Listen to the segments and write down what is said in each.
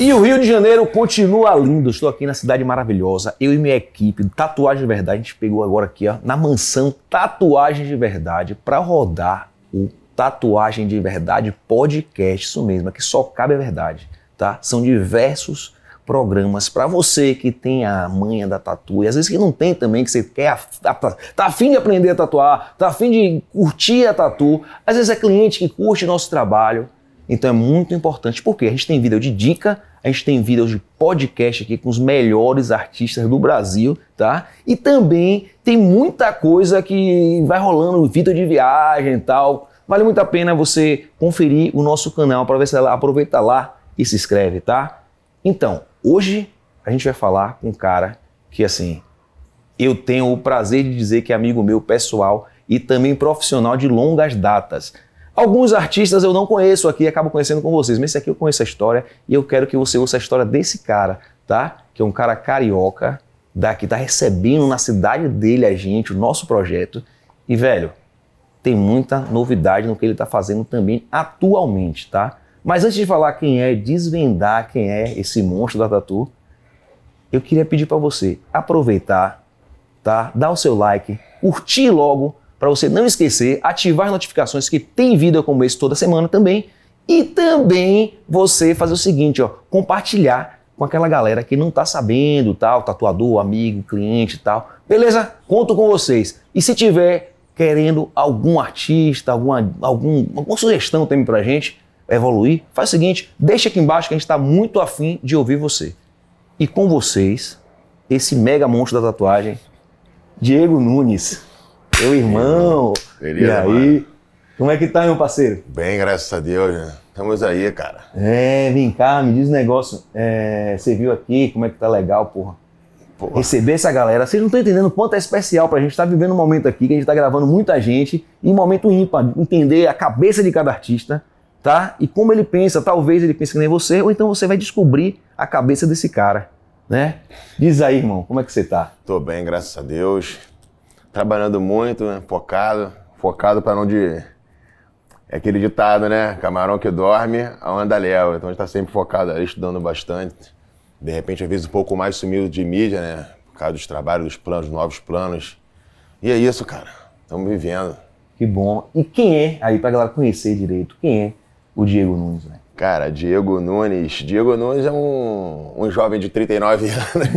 E o Rio de Janeiro continua lindo. Estou aqui na cidade maravilhosa. Eu e minha equipe, Tatuagem de Verdade, a gente pegou agora aqui, ó, na mansão Tatuagem de Verdade, para rodar o Tatuagem de Verdade podcast. Isso mesmo, aqui só cabe a verdade, tá? São diversos programas para você que tem a manha da tatu e às vezes que não tem também, que você quer, tá, tá afim de aprender a tatuar, tá afim de curtir a tatu, às vezes é cliente que curte nosso trabalho, então é muito importante, porque a gente tem vídeo de dica, a gente tem vídeos de podcast aqui com os melhores artistas do Brasil, tá? E também tem muita coisa que vai rolando, vídeo de viagem e tal. Vale muito a pena você conferir o nosso canal para ver se ela aproveita lá e se inscreve, tá? Então, hoje a gente vai falar com um cara que assim, eu tenho o prazer de dizer que é amigo meu pessoal e também profissional de longas datas. Alguns artistas eu não conheço aqui, acabo conhecendo com vocês, mas esse aqui eu conheço a história e eu quero que você ouça a história desse cara, tá? Que é um cara carioca, daqui tá recebendo na cidade dele a gente, o nosso projeto. E velho, tem muita novidade no que ele tá fazendo também atualmente, tá? Mas antes de falar quem é, desvendar quem é esse monstro da tatu, eu queria pedir para você aproveitar, tá? Dar o seu like, curtir logo para você não esquecer, ativar as notificações que tem vídeo como esse toda semana também. E também você fazer o seguinte, ó, compartilhar com aquela galera que não está sabendo, tal, tatuador, amigo, cliente e tal. Beleza? Conto com vocês. E se tiver querendo algum artista, alguma, algum, alguma sugestão também pra gente evoluir, faz o seguinte, deixa aqui embaixo que a gente está muito afim de ouvir você. E com vocês, esse mega monstro da tatuagem, Diego Nunes. Meu irmão. Beleza, e aí? Mano. Como é que tá, meu parceiro? Bem, graças a Deus, né? Estamos aí, cara. É, vem cá, me diz um negócio. É, você viu aqui como é que tá legal, porra. porra. Receber essa galera. Vocês não estão entendendo o quanto é especial pra gente estar tá vivendo um momento aqui que a gente tá gravando muita gente e um momento ímpar, entender a cabeça de cada artista, tá? E como ele pensa, talvez ele pense que nem você, ou então você vai descobrir a cabeça desse cara, né? Diz aí, irmão, como é que você tá? Tô bem, graças a Deus trabalhando muito, né? focado, focado para não de. É aquele ditado, né? Camarão que dorme, a onda leva. Então a gente tá sempre focado ali, estudando bastante. De repente, às vezes, um pouco mais sumido de mídia, né? Por causa dos trabalhos, dos planos, novos planos. E é isso, cara. Estamos vivendo. Que bom. E quem é, aí pra galera conhecer direito, quem é o Diego Nunes, né? Cara, Diego Nunes. Diego Nunes é um, um jovem de 39 anos.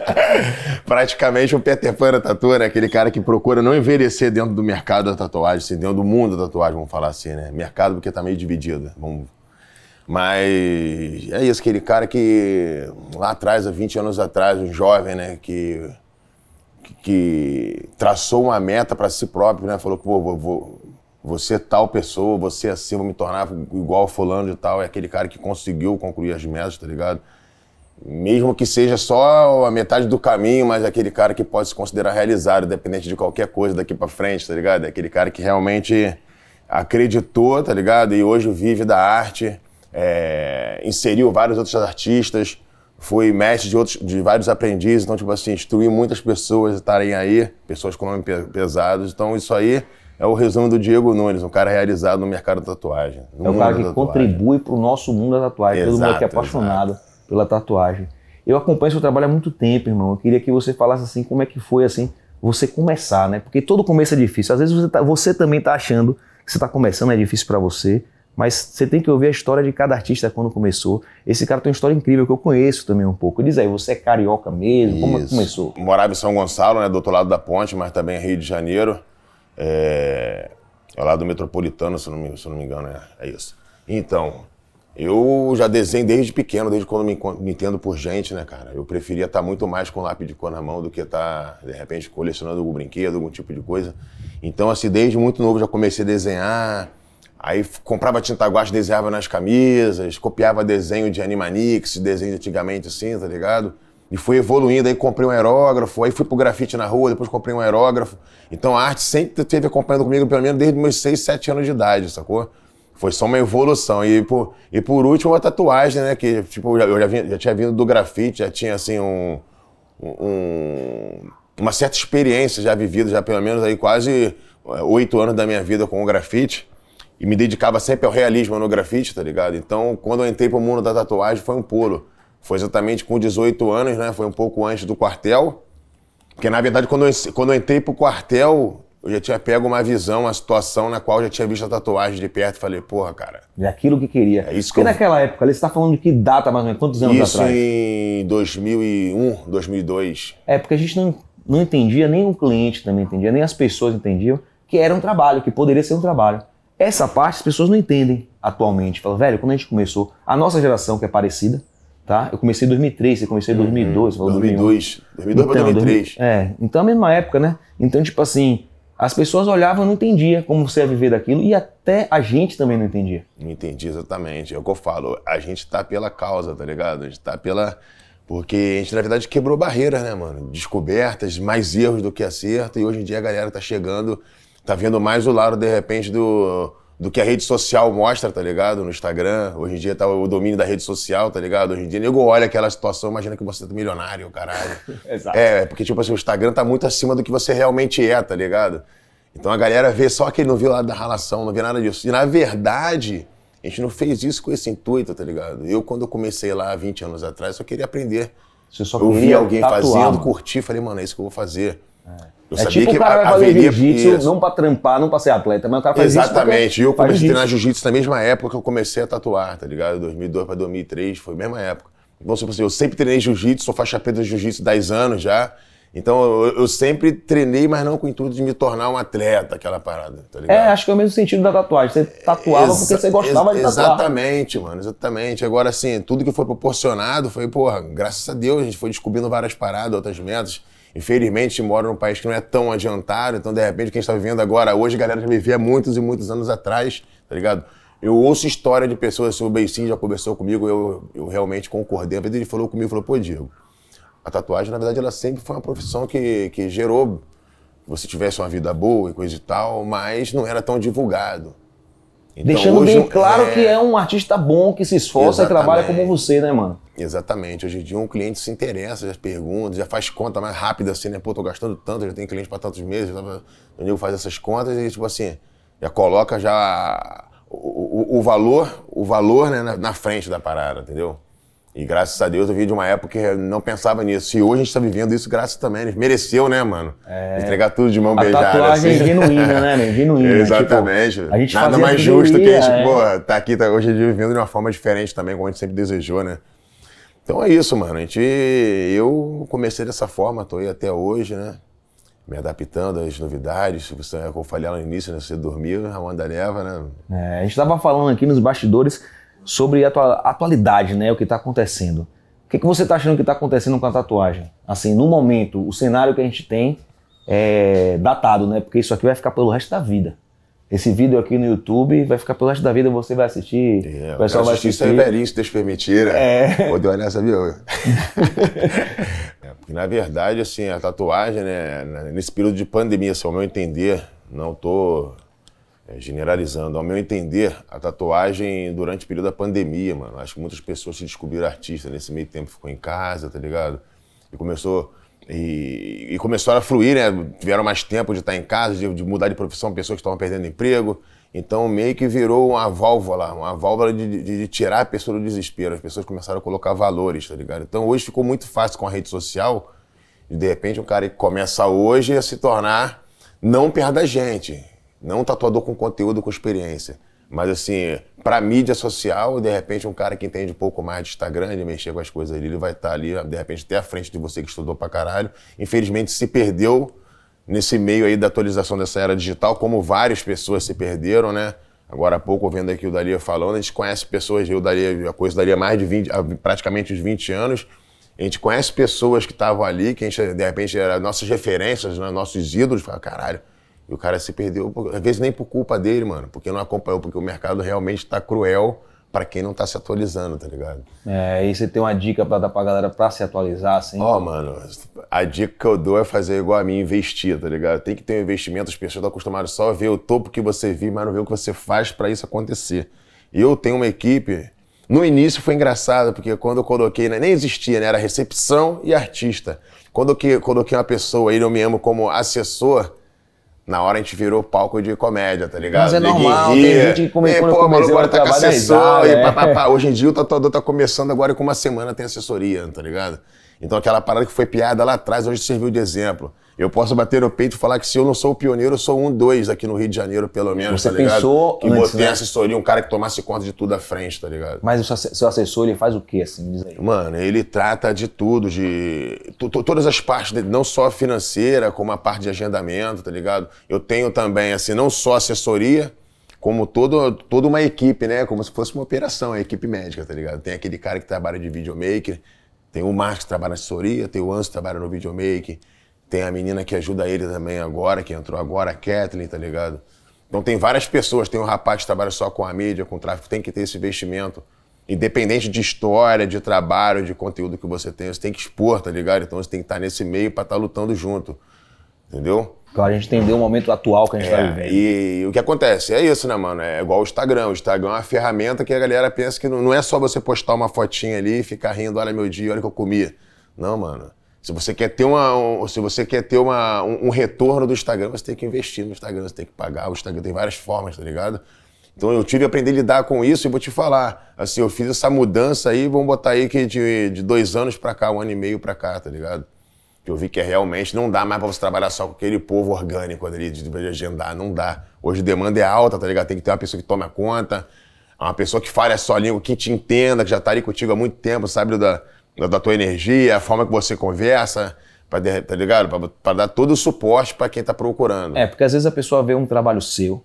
Praticamente um Peter Pan da tatu, né? Aquele cara que procura não envelhecer dentro do mercado da tatuagem, assim, dentro do mundo da tatuagem, vamos falar assim, né? Mercado porque tá meio dividido. Vamos... Mas é isso, aquele cara que lá atrás, há 20 anos atrás, um jovem, né? Que, que, traçou uma meta para si próprio, né? Falou que vou, vou você tal pessoa, você assim, vou me tornar igual fulano de tal, é aquele cara que conseguiu concluir as metas, tá ligado? Mesmo que seja só a metade do caminho, mas é aquele cara que pode se considerar realizado, independente de qualquer coisa daqui para frente, tá ligado? É aquele cara que realmente acreditou, tá ligado? E hoje vive da arte, é, inseriu vários outros artistas, foi mestre de, outros, de vários aprendizes, então, tipo assim, instruiu muitas pessoas a estarem aí, pessoas com nome pesados. Então, isso aí é o resumo do Diego Nunes, um cara realizado no mercado da tatuagem. é o cara que contribui para o nosso mundo da tatuagem. Exato, Todo mundo aqui é apaixonado exato. pela tatuagem. Eu acompanho seu trabalho há muito tempo, irmão. Eu queria que você falasse assim, como é que foi assim, você começar, né? Porque todo começo é difícil. Às vezes você, tá, você também está achando que você está começando, é difícil para você. Mas você tem que ouvir a história de cada artista quando começou. Esse cara tem uma história incrível que eu conheço também um pouco. Diz aí, você é carioca mesmo? Isso. Como é que começou? Morava em São Gonçalo, né, do outro lado da ponte, mas também Rio de Janeiro. É, é lá do Metropolitano, se não me, se não me engano, é, é isso. Então, eu já desenho desde pequeno, desde quando me, me entendo por gente, né, cara? Eu preferia estar muito mais com lápis de cor na mão do que estar, de repente, colecionando algum brinquedo, algum tipo de coisa. Então, assim, desde muito novo já comecei a desenhar. Aí comprava tinta guache, desenhava nas camisas, copiava desenho de Animanix, desenho de antigamente assim, tá ligado? E fui evoluindo, aí comprei um aerógrafo, aí fui pro grafite na rua, depois comprei um aerógrafo. Então a arte sempre esteve acompanhando comigo, pelo menos desde meus 6, 7 anos de idade, sacou? Foi só uma evolução. E por, e por último, a tatuagem, né? Que, tipo, eu já, já, já tinha vindo do grafite, já tinha, assim, um, um, uma certa experiência já vivida, já pelo menos aí quase oito anos da minha vida com o grafite. e me dedicava sempre ao realismo no grafite, tá ligado? Então, quando eu entrei pro mundo da tatuagem, foi um pulo. Foi exatamente com 18 anos, né? Foi um pouco antes do quartel. Porque, na verdade, quando eu, quando eu entrei pro quartel, eu já tinha pego uma visão, uma situação na qual eu já tinha visto a tatuagem de perto e falei, porra, cara. É aquilo que queria. É isso que eu- naquela época, ali, você tá falando de que data mais ou menos? Quantos anos Isso atrás? em 2001, 2002. É, porque a gente não, não entendia, nem o cliente também entendia, nem as pessoas entendiam que era um trabalho, que poderia ser um trabalho. Essa parte as pessoas não entendem atualmente. Fala, velho, quando a gente começou, a nossa geração que é parecida, tá? Eu comecei em 2003, você comecei em 2002, você falou 2001. 2002. 2002 pra Então, 2003. É, então a mesma época, né? Então, tipo assim, as pessoas olhavam e não entendiam como você ia viver daquilo e até a gente também não entendia. Não entendi exatamente. É o que eu falo. A gente tá pela causa, tá ligado? A gente tá pela. Porque a gente, na verdade, quebrou barreiras, né, mano? Descobertas, mais erros do que acerto. E hoje em dia a galera tá chegando, tá vendo mais o lado, de repente, do, do que a rede social mostra, tá ligado? No Instagram. Hoje em dia tá o domínio da rede social, tá ligado? Hoje em dia, nego olha aquela situação, imagina que você tá milionário, caralho. Exato. É, porque, tipo assim, o Instagram tá muito acima do que você realmente é, tá ligado? Então a galera vê só que ele não viu lá da relação, não vê nada disso. E na verdade, a gente não fez isso com esse intuito, tá ligado? Eu, quando eu comecei lá 20 anos atrás, só queria aprender. Você só Eu vi alguém tatuar, fazendo, mano. curti, falei, mano, é isso que eu vou fazer. Eu É tipo o cara vai fazer jiu-jitsu não pra trampar, não pra ser atleta, mas o cara faz Exatamente. E eu porque comecei a treinar jiu-jitsu. na mesma época que eu comecei a tatuar, tá ligado? 2002 pra 2003, foi a mesma época. Então, tipo assim, eu sempre treinei jiu-jitsu, sou faixa preta de jiu-jitsu 10 anos já. Então, eu, eu sempre treinei, mas não com o intuito de me tornar um atleta, aquela parada, tá ligado? É, acho que é o mesmo sentido da tatuagem. Você tatuava porque Exa- você gostava de tatuar. Exatamente, mano, exatamente. Agora, assim, tudo que foi proporcionado foi, porra, graças a Deus, a gente foi descobrindo várias paradas, outras metas. Infelizmente, mora num país que não é tão adiantado, então, de repente, o que a gente tá vivendo agora hoje, a galera já vivia muitos e muitos anos atrás, tá ligado? Eu ouço história de pessoas, o Beicinho já conversou comigo, eu, eu realmente concordei. Ele falou comigo, falou, pô, Diego, a tatuagem, na verdade, ela sempre foi uma profissão que, que gerou você tivesse uma vida boa e coisa e tal, mas não era tão divulgado. Então, Deixando hoje, bem claro que é um artista bom, que se esforça e trabalha Exatamente. como você, né, mano? Exatamente. Hoje em dia um cliente se interessa, já pergunta, já faz conta mais rápida assim, né? Pô, tô gastando tanto, já tenho cliente para tantos meses. Tava... O nego faz essas contas e, tipo assim, já coloca já o, o- o valor, o valor né, na, na frente da parada, entendeu? E graças a Deus eu vi de uma época que não pensava nisso. E hoje a gente tá vivendo isso graças também. Mereceu, né, mano? Entregar tudo de mão A beijada. tatuagem assim. genuína, né, meu? Genuína. Exatamente. Tipo, a gente Nada mais justo que a gente, é. pô, tá aqui tá, hoje vivendo de uma forma diferente também, como a gente sempre desejou, né? Então é isso, mano. A gente, eu comecei dessa forma, tô aí até hoje, né? Me adaptando às novidades. Você, é o que eu falei lá no início, né? Você dormir, a onda leva, né? É, a gente estava falando aqui nos bastidores sobre a atua- atualidade, né? O que está acontecendo. O que, que você está achando que está acontecendo com a tatuagem? Assim, no momento, o cenário que a gente tem é datado, né? Porque isso aqui vai ficar pelo resto da vida. Esse vídeo aqui no YouTube vai ficar pelo resto da vida, você vai assistir, É, o pessoal vai assistir. Isso é velhinho, se Deus permitir. né? É. Deu uma nessa, viu? É, porque, na verdade, assim, a tatuagem, né, nesse período de pandemia, assim, ao meu entender, não tô é, generalizando, ao meu entender, a tatuagem durante o período da pandemia, mano, acho que muitas pessoas se descobriram artistas nesse meio tempo, ficou em casa, tá ligado? E começou e, e começaram a fluir, né? Tiveram mais tempo de estar em casa, de, de mudar de profissão, pessoas que estavam perdendo emprego. Então meio que virou uma válvula, uma válvula de, de- de tirar a pessoa do desespero. As pessoas começaram a colocar valores, tá ligado? Então hoje ficou muito fácil com a rede social, de repente um cara que começa hoje a se tornar não perto da gente, não um tatuador com conteúdo, com experiência. Mas assim, pra mídia social, de repente um cara que entende um pouco mais de Instagram, de mexer com as coisas ali, ele vai estar ali, de repente, até à frente de você que estudou pra caralho. Infelizmente se perdeu nesse meio aí da atualização dessa era digital, como várias pessoas se perderam, né? Agora há pouco, vendo aqui o Daria falando, a gente conhece pessoas, eu Daria, a coisa daria mais de 20, há praticamente uns 20 anos, a gente conhece pessoas que estavam ali, que a gente, de repente, eram nossas referências, né? nossos ídolos, fala, caralho, e o cara se perdeu, às vezes nem por culpa dele, mano, porque não acompanhou, porque o mercado realmente tá cruel pra quem não tá se atualizando, tá ligado? É, e você tem uma dica pra dar pra galera pra se atualizar, assim? Ó, mano, a dica que eu dou é fazer igual a mim, investir, tá ligado? Tem que ter um investimento, as pessoas estão acostumadas só a ver o topo que você vive, mas não ver o que você faz pra isso acontecer. Eu tenho uma equipe. No início foi engraçado, porque quando eu coloquei, né, nem existia, né? Era recepção e artista. Quando eu que- coloquei uma pessoa aí, eu me amo como assessor, Na hora a gente virou palco de comédia, tá ligado? Mas é Ninguém normal, ria. tem gente que come- E, quando pô, agora tá com assessor, risada, e é. pá, pá, pá. Hoje em dia o tatuador tá começando agora com uma semana tem assessoria, tá ligado? Então aquela parada que foi piada lá atrás, hoje serviu de exemplo. Eu posso bater no peito e falar que se eu não sou o pioneiro, eu sou um, dois aqui no Rio de Janeiro, pelo menos, Você tá ligado? pensou que antes, botei né? assessoria, um cara que tomasse conta de tudo à frente, tá ligado? Mas o seu asse- seu assessor, ele faz o quê, assim? Diz aí. Mano, ele trata de tudo, de to- to- todas as partes dele, não só financeira, como a parte de agendamento, tá ligado? Eu tenho também, assim, não só assessoria, como todo, toda uma equipe, né? Como se fosse uma operação, a equipe médica, tá ligado? Tem aquele cara que trabalha de videomaker, tem o Marcos que trabalha na assessoria, tem o Anso que trabalha no videomaker, tem a menina que ajuda ele também agora, que entrou agora, a Kathleen, tá ligado? Então tem várias pessoas, tem um rapaz que trabalha só com a mídia, com tráfego, tem que ter esse investimento. Independente de história, de trabalho, de conteúdo que você tem, você tem que expor, tá ligado? Então você tem que estar nesse meio pra estar lutando junto. Entendeu? Claro, a gente entendeu o momento atual que a gente está É, vivendo. e, o que acontece? É isso, né, mano? É igual o Instagram. O Instagram é uma ferramenta que a galera pensa que não, não é só você postar uma fotinha ali e ficar rindo, olha meu dia, olha o que eu comi. Não, mano. Se você quer ter, uma, um- se você quer ter uma, um, um retorno do Instagram, você tem que investir no Instagram, você tem que pagar. O Instagram tem várias formas, tá ligado? Então eu tive que aprender a lidar com isso e vou te falar. Assim, eu fiz essa mudança aí, vamos botar aí que de, de dois anos pra cá, um ano e meio pra cá, tá ligado? Que eu vi que é realmente não dá mais pra você trabalhar só com aquele povo orgânico ali de, de agendar, não dá. Hoje a demanda é alta, tá ligado? Tem que ter uma pessoa que tome conta, uma pessoa que fale a sua língua, que te entenda, que já tá ali contigo há muito tempo, sabe da, da, da tua energia, a forma que você conversa, pra, tá ligado? Pra, pra dar todo o suporte pra quem tá procurando. É, porque às vezes a pessoa vê um trabalho seu,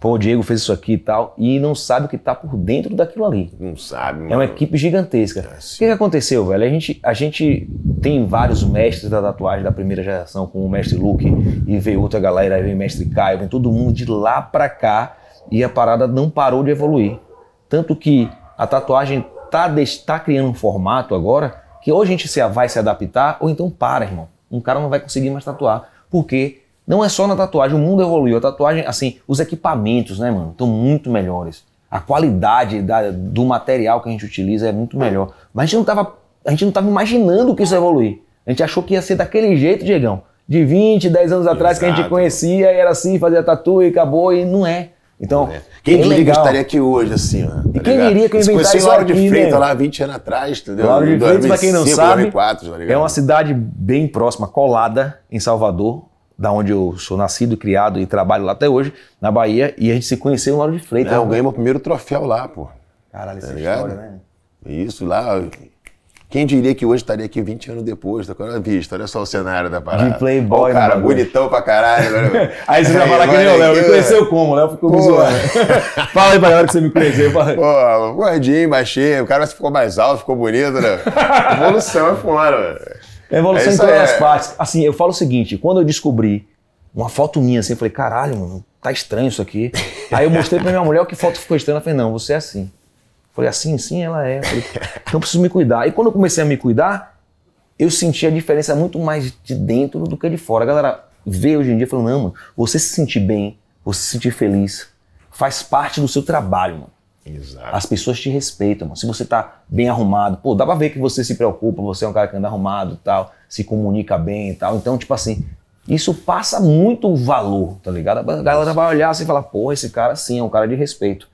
pô, o Diego fez isso aqui e tal, e não sabe o que tá por dentro daquilo ali. Não sabe, mano. É uma equipe gigantesca. o que, que aconteceu, velho? A gente, a gente tem vários mestres da tatuagem da primeira geração, como o mestre Luke, e veio outra galera, aí veio o mestre Caio, vem todo mundo de lá pra cá, e a parada não parou de evoluir. Tanto que a tatuagem tá, tá criando um formato agora que ou a gente se, vai se adaptar, ou então para, irmão. Um cara não vai conseguir mais tatuar. Porque não é só na tatuagem, o mundo evoluiu. A tatuagem, assim, os equipamentos, né, mano, estão muito melhores. A qualidade da- do material que a gente utiliza é muito melhor. Mas a gente não tava, a gente não tava imaginando que isso ia evoluir. A gente achou que ia ser daquele jeito, Diegão. De 20, 10 anos atrás que a gente Exato. conhecia e era assim, fazia tatu e acabou, e não é. Então, Quem é diria que estaria aqui hoje, assim, ó. E quem diria que eu inventaria conheci isso Lauro de aqui, Freitas né? lá 20 anos atrás, entendeu? Lauro de Freitas, pra quem não 2005, sabe, 2004, tá ligado? é uma cidade bem próxima, colada em Salvador, da onde eu sou nascido, criado e trabalho lá até hoje, na Bahia, e a gente se conheceu em Lauro de Freitas. É, eu ganhei meu primeiro troféu lá, pô. Caralho, essa Tá ligado? história, né? Isso lá. Quem diria que hoje estaria aqui 20 anos depois, tá com a vista? Olha só o cenário da parada. De playboy, Ó, o cara, bonitão pra caralho. né? Aí você vai falar que nem o Léo, me conheceu como? O Léo ficou me zoando. Fala aí pra hora que você me conheceu. Fala. Pô, gordinho, baixinho, o cara ficou mais alto, ficou bonito, né? Evolução é fora, mano. Evolução É em todas aí. as partes. Assim, eu falo o seguinte, quando eu descobri uma foto minha assim, eu falei, caralho, mano, tá estranho isso aqui. Aí eu mostrei pra minha mulher o que foto ficou estranha. Ela falou, não, você é assim. Eu falei, assim, sim, ela é. Falei, então eu preciso me cuidar. E quando eu comecei a me cuidar, eu senti a diferença muito mais de dentro do que de fora. A galera vê hoje em dia e fala, não, mano, você se sentir bem, você se sentir feliz, faz parte do seu trabalho, mano. Exato. As pessoas te respeitam, mano. Se você tá bem arrumado, pô, dá pra ver que você se preocupa, você é um cara que anda arrumado tal, se comunica bem e tal. Então, tipo assim, isso passa muito valor, tá ligado? A galera vai olhar assim e falar, pô, esse cara sim é um cara de respeito.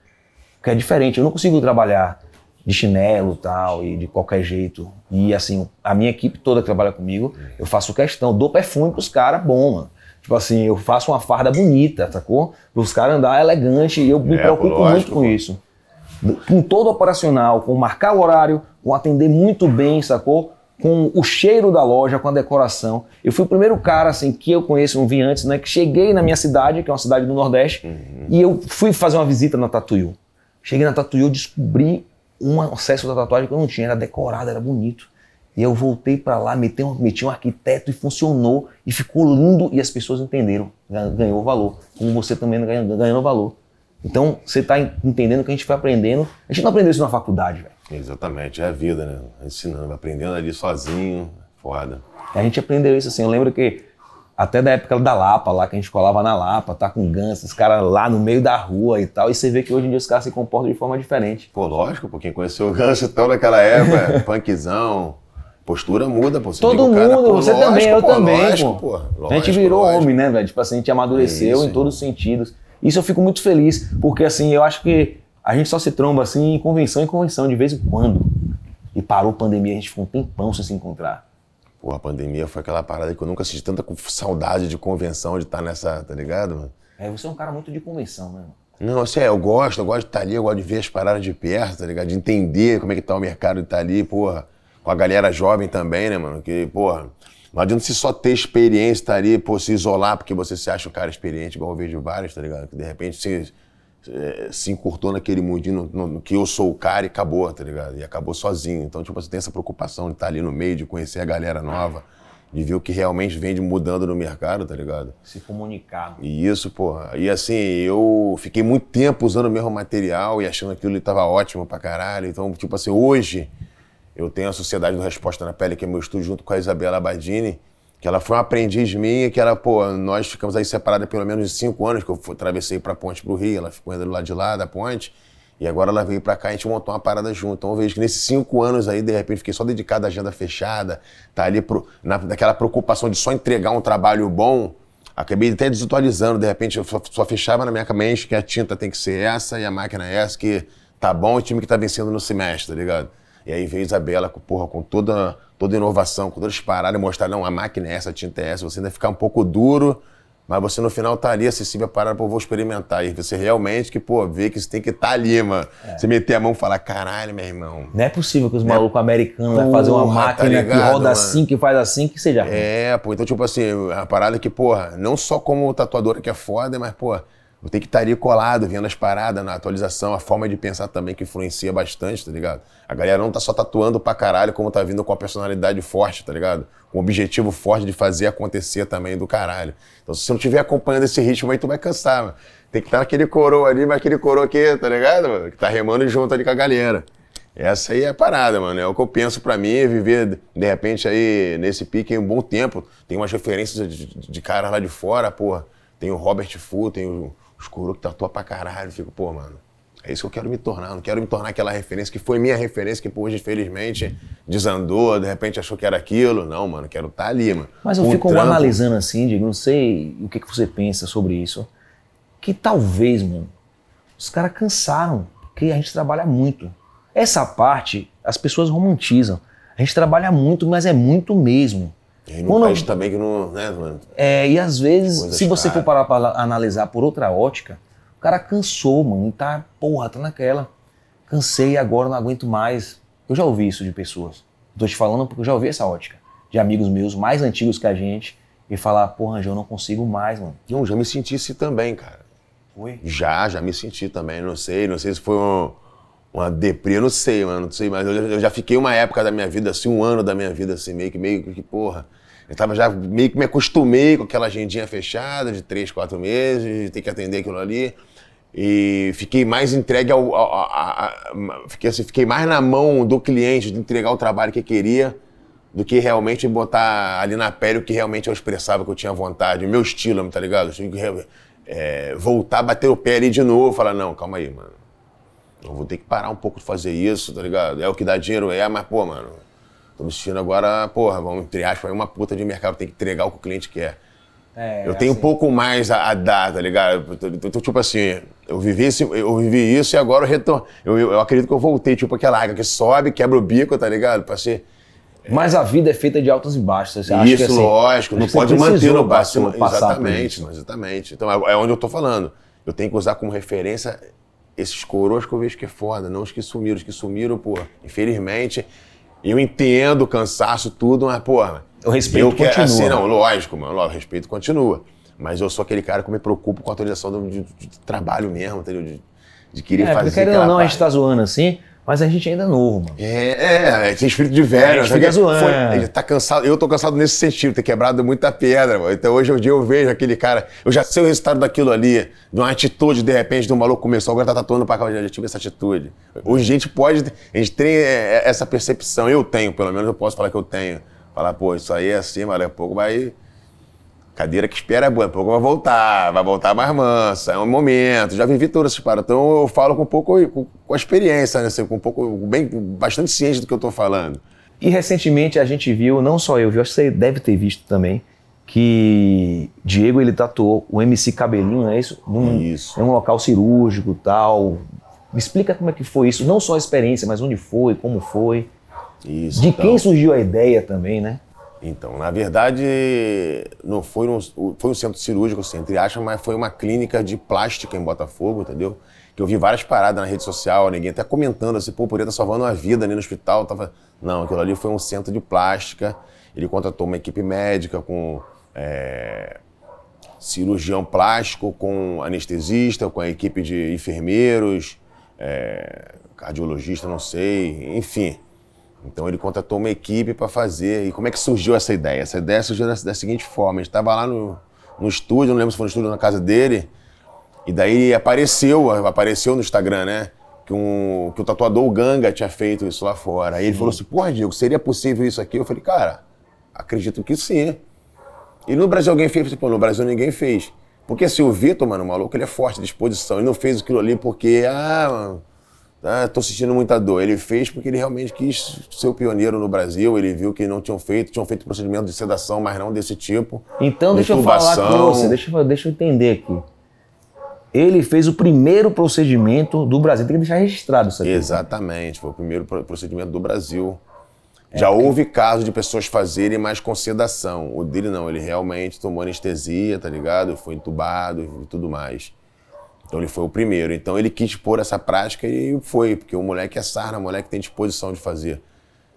Que é diferente. Eu não consigo trabalhar de chinelo e tal, e de qualquer jeito. E assim, a minha equipe toda que trabalha comigo, eu faço questão, dou perfume pros caras bom, mano. Tipo assim, eu faço uma farda bonita, sacou? Pros caras andar elegante e eu me É, preocupo lógico, muito com isso com todo operacional, com marcar o horário, com atender muito bem, sacou? Com o cheiro da loja, com a decoração. Eu fui o primeiro cara assim que eu conheço, não vi antes, né? Que cheguei na minha cidade, que é uma cidade do Nordeste, e eu fui fazer uma visita na Tatuyu. Cheguei na Tatuyu, descobri um acesso da tatuagem que eu não tinha, era decorado, era bonito. E eu voltei pra lá, meti um, meti um arquiteto e funcionou, e ficou lindo, e as pessoas entenderam, gan- ganhou valor, como você também ganha- ganhando valor. Então, você está entendendo que a gente foi aprendendo. A gente não aprendeu isso na faculdade, velho. Exatamente, é a vida, né? Ensinando, aprendendo ali sozinho, foda. A gente aprendeu isso assim. Eu lembro que até da época da Lapa, lá que a gente colava na Lapa, tá com ganso, os caras lá no meio da rua e tal. E você vê que hoje em dia os caras se comportam de forma diferente. Pô, lógico, pô, quem conheceu o Ganso então naquela época, punkzão, Postura muda, pô. Você Todo mundo, cara, pô, você lógico, também, eu pô, também, lógico, pô. Lógico, a gente virou lógico. homem, né, velho? Tipo assim, a gente amadureceu é em todos os sentidos. Isso eu fico muito feliz, porque assim, eu acho que a gente só se tromba assim em convenção em convenção, de vez em quando. E parou a pandemia, a gente ficou um tempão sem se encontrar. Pô, a pandemia foi aquela parada que eu nunca senti tanta saudade de convenção, de estar nessa, tá ligado, mano? É, você é um cara muito de convenção, né? Não, assim, é, eu gosto, eu gosto de estar ali, eu gosto de ver as paradas de perto, tá ligado? De entender como é que tá o mercado de estar ali, porra com a galera jovem também, né, mano? Que, porra, não adianta você só ter experiência, estar tá ali, pô, se isolar porque você se acha um cara experiente, igual eu vejo vários, tá ligado? Que de repente você é, se encurtou naquele mundinho no, no, que eu sou o cara e acabou, tá ligado? E acabou sozinho. Então, tipo, você tem essa preocupação de estar tá ali no meio, de conhecer a galera nova, de ver o que realmente vem de mudando no mercado, tá ligado? Se comunicar. E isso, porra. E assim, eu fiquei muito tempo usando o mesmo material e achando que aquilo tava ótimo pra caralho. Então, tipo assim, hoje eu tenho a Sociedade do Resposta na Pele, que é meu estúdio, junto com a Isabela Badini, que ela foi uma aprendiz minha, que ela, pô, nós ficamos aí separados pelo menos cinco anos, que eu atravessei pra ponte pro Rio, ela ficou indo do lado de lá da ponte, e agora ela veio pra cá e a gente montou uma parada junto. Então eu vejo que nesses cinco anos aí, de repente, fiquei só dedicado à agenda fechada, tá ali pro, na, naquela preocupação de só entregar um trabalho bom, acabei até desatualizando, de repente eu só, só fechava na minha mente que a tinta tem que ser essa e a máquina é essa, que tá bom o time que tá vencendo no semestre, tá ligado? E aí veio Isabela, porra, com toda, toda inovação, com todas as paradas, mostrar, não, a máquina é essa, a tinta é essa, você ainda ficar um pouco duro, mas você no final tá acessível a parada, pô, vou experimentar. E você realmente que, pô, vê que você tem que estar tá ali, mano. É. Você meter a mão e falar, caralho, meu irmão. Não é possível que os né? malucos americanos vão fazer uma tá máquina tá ligado, que roda mano? assim, que faz assim, que seja. É, pô, então, tipo assim, a parada que, porra, não só como tatuadora que é foda, mas, pô, eu tenho que estar ali colado, vendo as paradas na atualização, a forma de pensar também que influencia bastante, tá ligado? A galera não tá só tatuando pra caralho, como tá vindo com a personalidade forte, tá ligado? Com um objetivo forte de fazer acontecer também do caralho. Então, se você não estiver acompanhando esse ritmo aí, tu vai cansar, mano. Tem que estar naquele coroa ali, mas aquele coroa aqui, tá ligado, mano? Que tá remando junto ali com a galera. Essa aí é a parada, mano. É o que eu penso pra mim, viver, de repente, aí, nesse pique um bom tempo. Tem umas referências de, de, de caras lá de fora, porra. Tem o Robert Fu, tem o os coroas que tatua pra caralho. Fico, pô, mano, é isso que eu quero me tornar. Não quero me tornar aquela referência que foi minha referência, que hoje, infelizmente, desandou, de repente achou que era aquilo. Não, mano, quero estar tá ali, mano. Mas eu fico trampo. analisando assim, Diego, não sei o que, que você pensa sobre isso. Que talvez, mano, os caras cansaram, porque a gente trabalha muito. Essa parte, as pessoas romantizam. A gente trabalha muito, mas é muito mesmo. E no Quando, país também que não. Né, mano? É, e às vezes, se você for parar para analisar por outra ótica, o cara cansou, mano, tá, porra, tá naquela. Cansei agora, não aguento mais. Eu já ouvi isso de pessoas. Tô te falando porque eu já ouvi essa ótica. De amigos meus mais antigos que a gente. E falar, porra, eu não consigo mais, mano. Não, já me senti assim também, cara. Foi? Já, já me senti também. Não sei, não sei se foi um uma deprê, eu não sei, mano, não sei, mas eu, eu, já fiquei uma época da minha vida, assim, um ano da minha vida, assim, meio que, meio que, porra, eu tava já, meio que me acostumei com aquela agendinha fechada de três, quatro meses, de ter que atender aquilo ali, e fiquei mais entregue ao, a, a, a, fiquei, assim, fiquei mais na mão do cliente, de entregar o trabalho que queria, do que realmente botar ali na pele o que realmente eu expressava, que eu tinha vontade, o meu estilo, tá ligado? Eu tinha que é, voltar, bater o pé ali de novo, falar, não, calma aí, mano eu vou ter que parar um pouco de fazer isso, tá ligado? É o que dá dinheiro, é, mas, pô, mano, tô me sentindo agora, porra, vamos, entre aspas, uma puta de mercado, tem que entregar o que o cliente quer. É, eu tenho assim. um pouco mais a, a, dar, tá ligado? Então, tipo assim, eu vivi, esse, eu vivi isso e agora eu retorno. Eu, eu, eu, acredito que eu voltei, tipo aquela água que sobe, quebra o bico, tá ligado? Pra ser. Mas a vida é feita de altos e baixos. Você isso, que, assim, lógico, não pode manter no passar. Exatamente, exatamente. Então é, é onde eu tô falando. Eu tenho que usar como referência esses coroas que eu vejo que é foda, não os que sumiram. Os que sumiram, pô, infelizmente, eu entendo o cansaço, tudo, mas, porra. O respeito eu continua. Quero, assim, não, lógico, mano, o respeito continua. Mas eu sou aquele cara que me preocupo com a atualização do, de, de trabalho mesmo, entendeu? De, de querer é, fazer. Querendo ou não, parte. a gente tá zoando assim, mas a gente ainda é novo, mano. É, é, tem espírito de velho. A gente fica zoando. Foi, ele tá cansado. Eu tô cansado nesse sentido, ter quebrado muita pedra, mano. Então hoje em dia eu vejo aquele cara. Eu já sei o resultado daquilo ali, de uma atitude, de repente, de um maluco começou, agora tá tatuando pra cá, eu já tive essa atitude. Hoje a gente pode. A gente tem é, é, essa percepção. Eu tenho, pelo menos eu posso falar que eu tenho. Falar, pô, isso aí é assim, mas daqui a pouco vai Cadeira que espera é boa, pouco vai voltar, vai voltar mais mansa, é um momento. Já vivi todas essas paradas. Então eu falo com um pouco com, com a experiência, né? Assim, com um pouco, bem, bastante ciente do que eu estou falando. E recentemente a gente viu, não só eu, viu, acho que você deve ter visto também, que Diego ele tatuou o MC Cabelinho, não é isso? Num, Isso. Em um local cirúrgico tal. Me explica como é que foi isso, não só a experiência, mas onde foi, como foi. Isso. De então. quem surgiu a ideia também, né? Então, na verdade, não foi um, foi um centro cirúrgico, assim, entre mas foi uma clínica de plástica em Botafogo, entendeu? Que eu vi várias paradas na rede social, ninguém até comentando assim, pô, poderia estar salvando uma vida ali no hospital. Tava... Não, aquilo ali foi um centro de plástica. Ele contratou uma equipe médica com é, cirurgião plástico, com anestesista, com a equipe de enfermeiros, é, cardiologista, não sei, enfim. Então ele contratou uma equipe para fazer. E como é que surgiu essa ideia? Essa ideia surgiu da, da seguinte forma: a gente estava lá no, no estúdio, não lembro se foi no estúdio na casa dele, e daí apareceu, apareceu no Instagram, né? Que, um, que o tatuador Ganga tinha feito isso lá fora. Aí ele falou assim: porra, Diego, seria possível isso aqui? Eu falei, cara, acredito que sim. E no Brasil alguém fez? Eu falei, pô, no Brasil ninguém fez. Porque se o Vitor, mano, o maluco, ele é forte de disposição. Ele não fez aquilo ali porque, ah, mano, ah, tô sentindo muita dor. Ele fez porque ele realmente quis ser o pioneiro no Brasil. Ele viu que não tinham feito, tinham feito procedimento de sedação, mas não desse tipo. Então deixa eu falar com Intubação. você, deixa, eu- deixa eu entender aqui. Ele fez o primeiro procedimento do Brasil, tem que deixar registrado isso aqui. Exatamente, foi o primeiro pro- procedimento do Brasil. Já houve casos de pessoas fazerem mais com sedação. O dele não, ele realmente tomou anestesia, tá ligado? Foi entubado e tudo mais. Então ele foi o primeiro. Então ele quis pôr essa prática e foi, porque o moleque é sarna, o moleque tem disposição de fazer.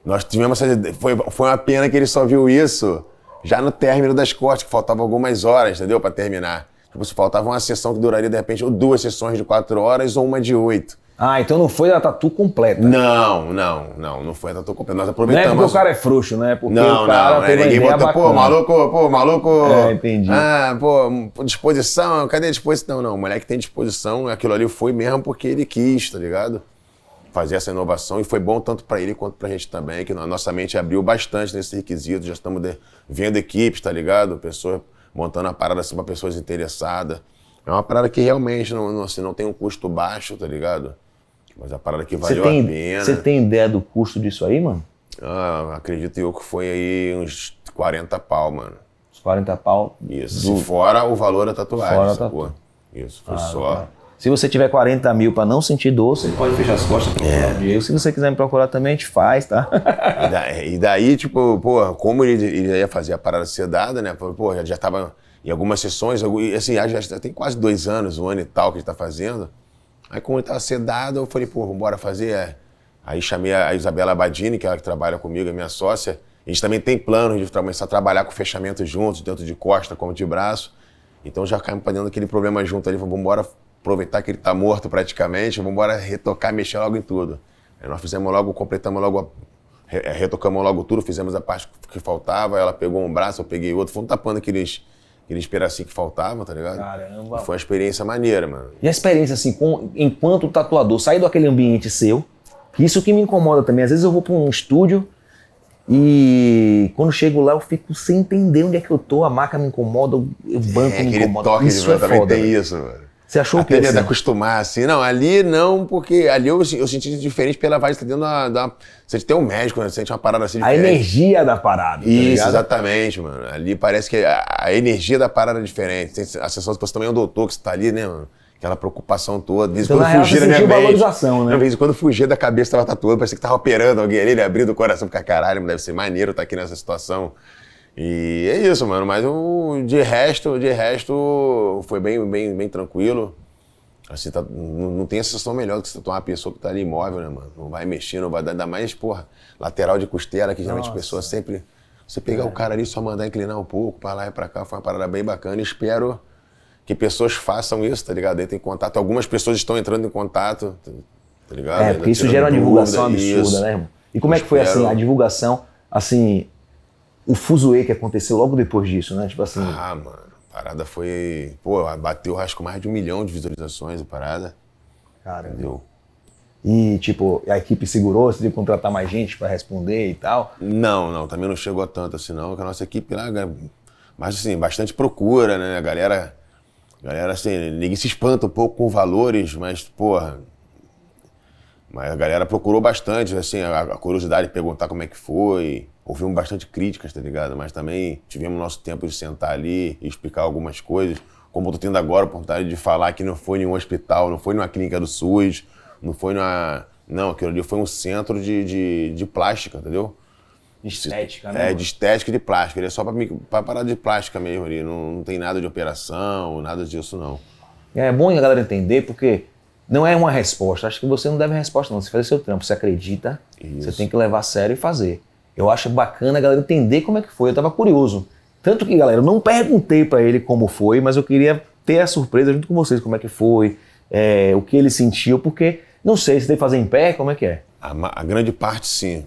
Nós tivemos essa. Foi, foi uma pena que ele só viu isso já no término das cortes, que faltavam algumas horas, entendeu? Pra terminar. Tipo, se faltava uma sessão que duraria, de repente, ou duas sessões de quatro horas ou uma de oito. Ah, então não foi a tatu completa. Não, não, não, não foi a tatu completa. Nós Não é aproveitamos. porque o cara é frouxo, né? Porque não, o cara não, é, teve uma ninguém botou, pô, maluco, pô, maluco. É, entendi. Ah, pô, disposição, cadê a disposição? Não, não, o moleque tem disposição, aquilo ali foi mesmo porque ele quis, tá ligado? Fazer essa inovação e foi bom tanto pra ele quanto pra gente também, que a nossa mente abriu bastante nesse requisito, já estamos de- vendo equipes, tá ligado? Pessoas montando a parada assim pra pessoas interessadas. É uma parada que realmente não, não, assim, não tem um custo baixo, tá ligado? Mas a parada que valeu a tem, pena. você tem ideia do custo disso aí, mano? Ah, acredito eu que foi aí uns 40 pau, mano. Os 40 pau. Isso. do- fora o valor da tatuagem, Fora a sacou? Isso, foi só. Se você tiver 40 mil pra não sentir dor, você pode fechar as costas e procurar o Diego. Se você quiser me procurar também, a gente faz, tá? E daí, e daí, tipo, pô, como ele, ele ia fazer a parada sedada, né? Pô, já, já tava em algumas sessões, assim, já, já tem quase dois anos, um ano e tal que ele tá fazendo. Aí, como ele tava sedado, eu falei, pô, vambora fazer. é. Aí chamei a Isabela Badini, que é ela que trabalha comigo, é minha sócia. A gente também tem planos de começar a trabalhar com fechamento juntos, tanto de costa como de braço. Então já caímos pra dentro daquele problema junto ali, vamos embora aproveitar que ele tá morto praticamente, vamos embora retocar, mexer logo em tudo. Aí nós fizemos logo, completamos logo, eh, retocamos logo tudo, fizemos a parte que faltava, ela pegou um braço, eu peguei outro, fomos tapando aqueles, aqueles pedacinhos que faltavam, tá ligado? Caramba. E Foi uma experiência maneira, mano. E a experiência, assim, com, enquanto tatuador, sair daquele ambiente seu, isso que me incomoda também. Às vezes eu vou pra um estúdio e quando chego lá eu fico sem entender onde é que eu tô, a marca me incomoda, o banco É, me aquele incomoda. toque isso de é foda. tem isso, mano. Você achou o Até quê? de assim? acostumar, assim. Não, ali não, porque ali eu, eu senti diferente pela vibe, tá dentro da, da... Você tem um médico, né? Você sente uma parada assim A diferente. energia da parada. tá Isso, ligado? exatamente, mano. Ali parece que a, a energia da parada é diferente. Tem a sensação que você também é um doutor que você tá ali, né, mano? Aquela preocupação toda. De vez em Então, quando na real, fugia você da minha mente. né? De vez em quando fugia da cabeça, tava tatuando, parecia que tava operando alguém ali, ele abrindo o coração, porque caralho, deve ser maneiro estar aqui nessa situação. E é isso, mano. Mas o, de resto, de resto, foi bem, bem, bem tranquilo. Assim, tá- não, não tem sensação melhor do que você tatuar uma pessoa que tá ali imóvel, né, mano? Não vai mexer, não vai dar, ainda mais, porra, lateral de costela, que geralmente as pessoas sempre. Você pegar o cara ali só mandar inclinar um pouco, pra lá e pra cá, foi uma parada bem bacana. Espero que pessoas façam isso, tá ligado? Entrem em contato. Algumas pessoas estão entrando em contato, tá- tá ligado? É, porque isso gera uma divulgação absurda, isso. né, irmão? E como é que foi Espero- assim, a divulgação, assim, o fuzuê que aconteceu logo depois disso, né? Tipo assim, Ah, mano, a parada foi. Pô, bateu acho que mais de um milhão de visualizações a parada. cara, Entendeu? e tipo, a equipe segurou, você teve que contratar mais gente pra responder e tal. Não, não, também não chegou a tanto assim, não, que a nossa equipe lá, mas assim, bastante procura, né? A galera, a galera assim, ninguém se espanta um pouco com valores, mas, porra. Mas a galera procurou bastante, assim, a, a curiosidade de perguntar como é que foi. Ouvimos bastante críticas, tá ligado? Mas também tivemos nosso tempo de sentar ali e explicar algumas coisas. Como eu tô tendo agora a oportunidade de falar que não foi em um hospital, não foi numa clínica do SUS, não foi numa. Não, aquilo ali foi um centro de, de, de plástica, entendeu? De estética, né? É, de estética e de plástica. Ele é só pra, pra parar de plástica mesmo ali. Não, não tem nada de operação, nada disso, não. É bom a galera entender, porque não é uma resposta. Acho que você não deve resposta, não. Você faz o seu trampo, você acredita, Isso. você tem que levar a sério e fazer. Eu acho bacana a galera entender como é que foi. Eu tava curioso. Tanto que, galera, eu não perguntei pra ele como foi, mas eu queria ter a surpresa junto com vocês, como é que foi, é, o que ele sentiu, porque não sei se tem que fazer em pé, como é que é. A, a grande parte, sim.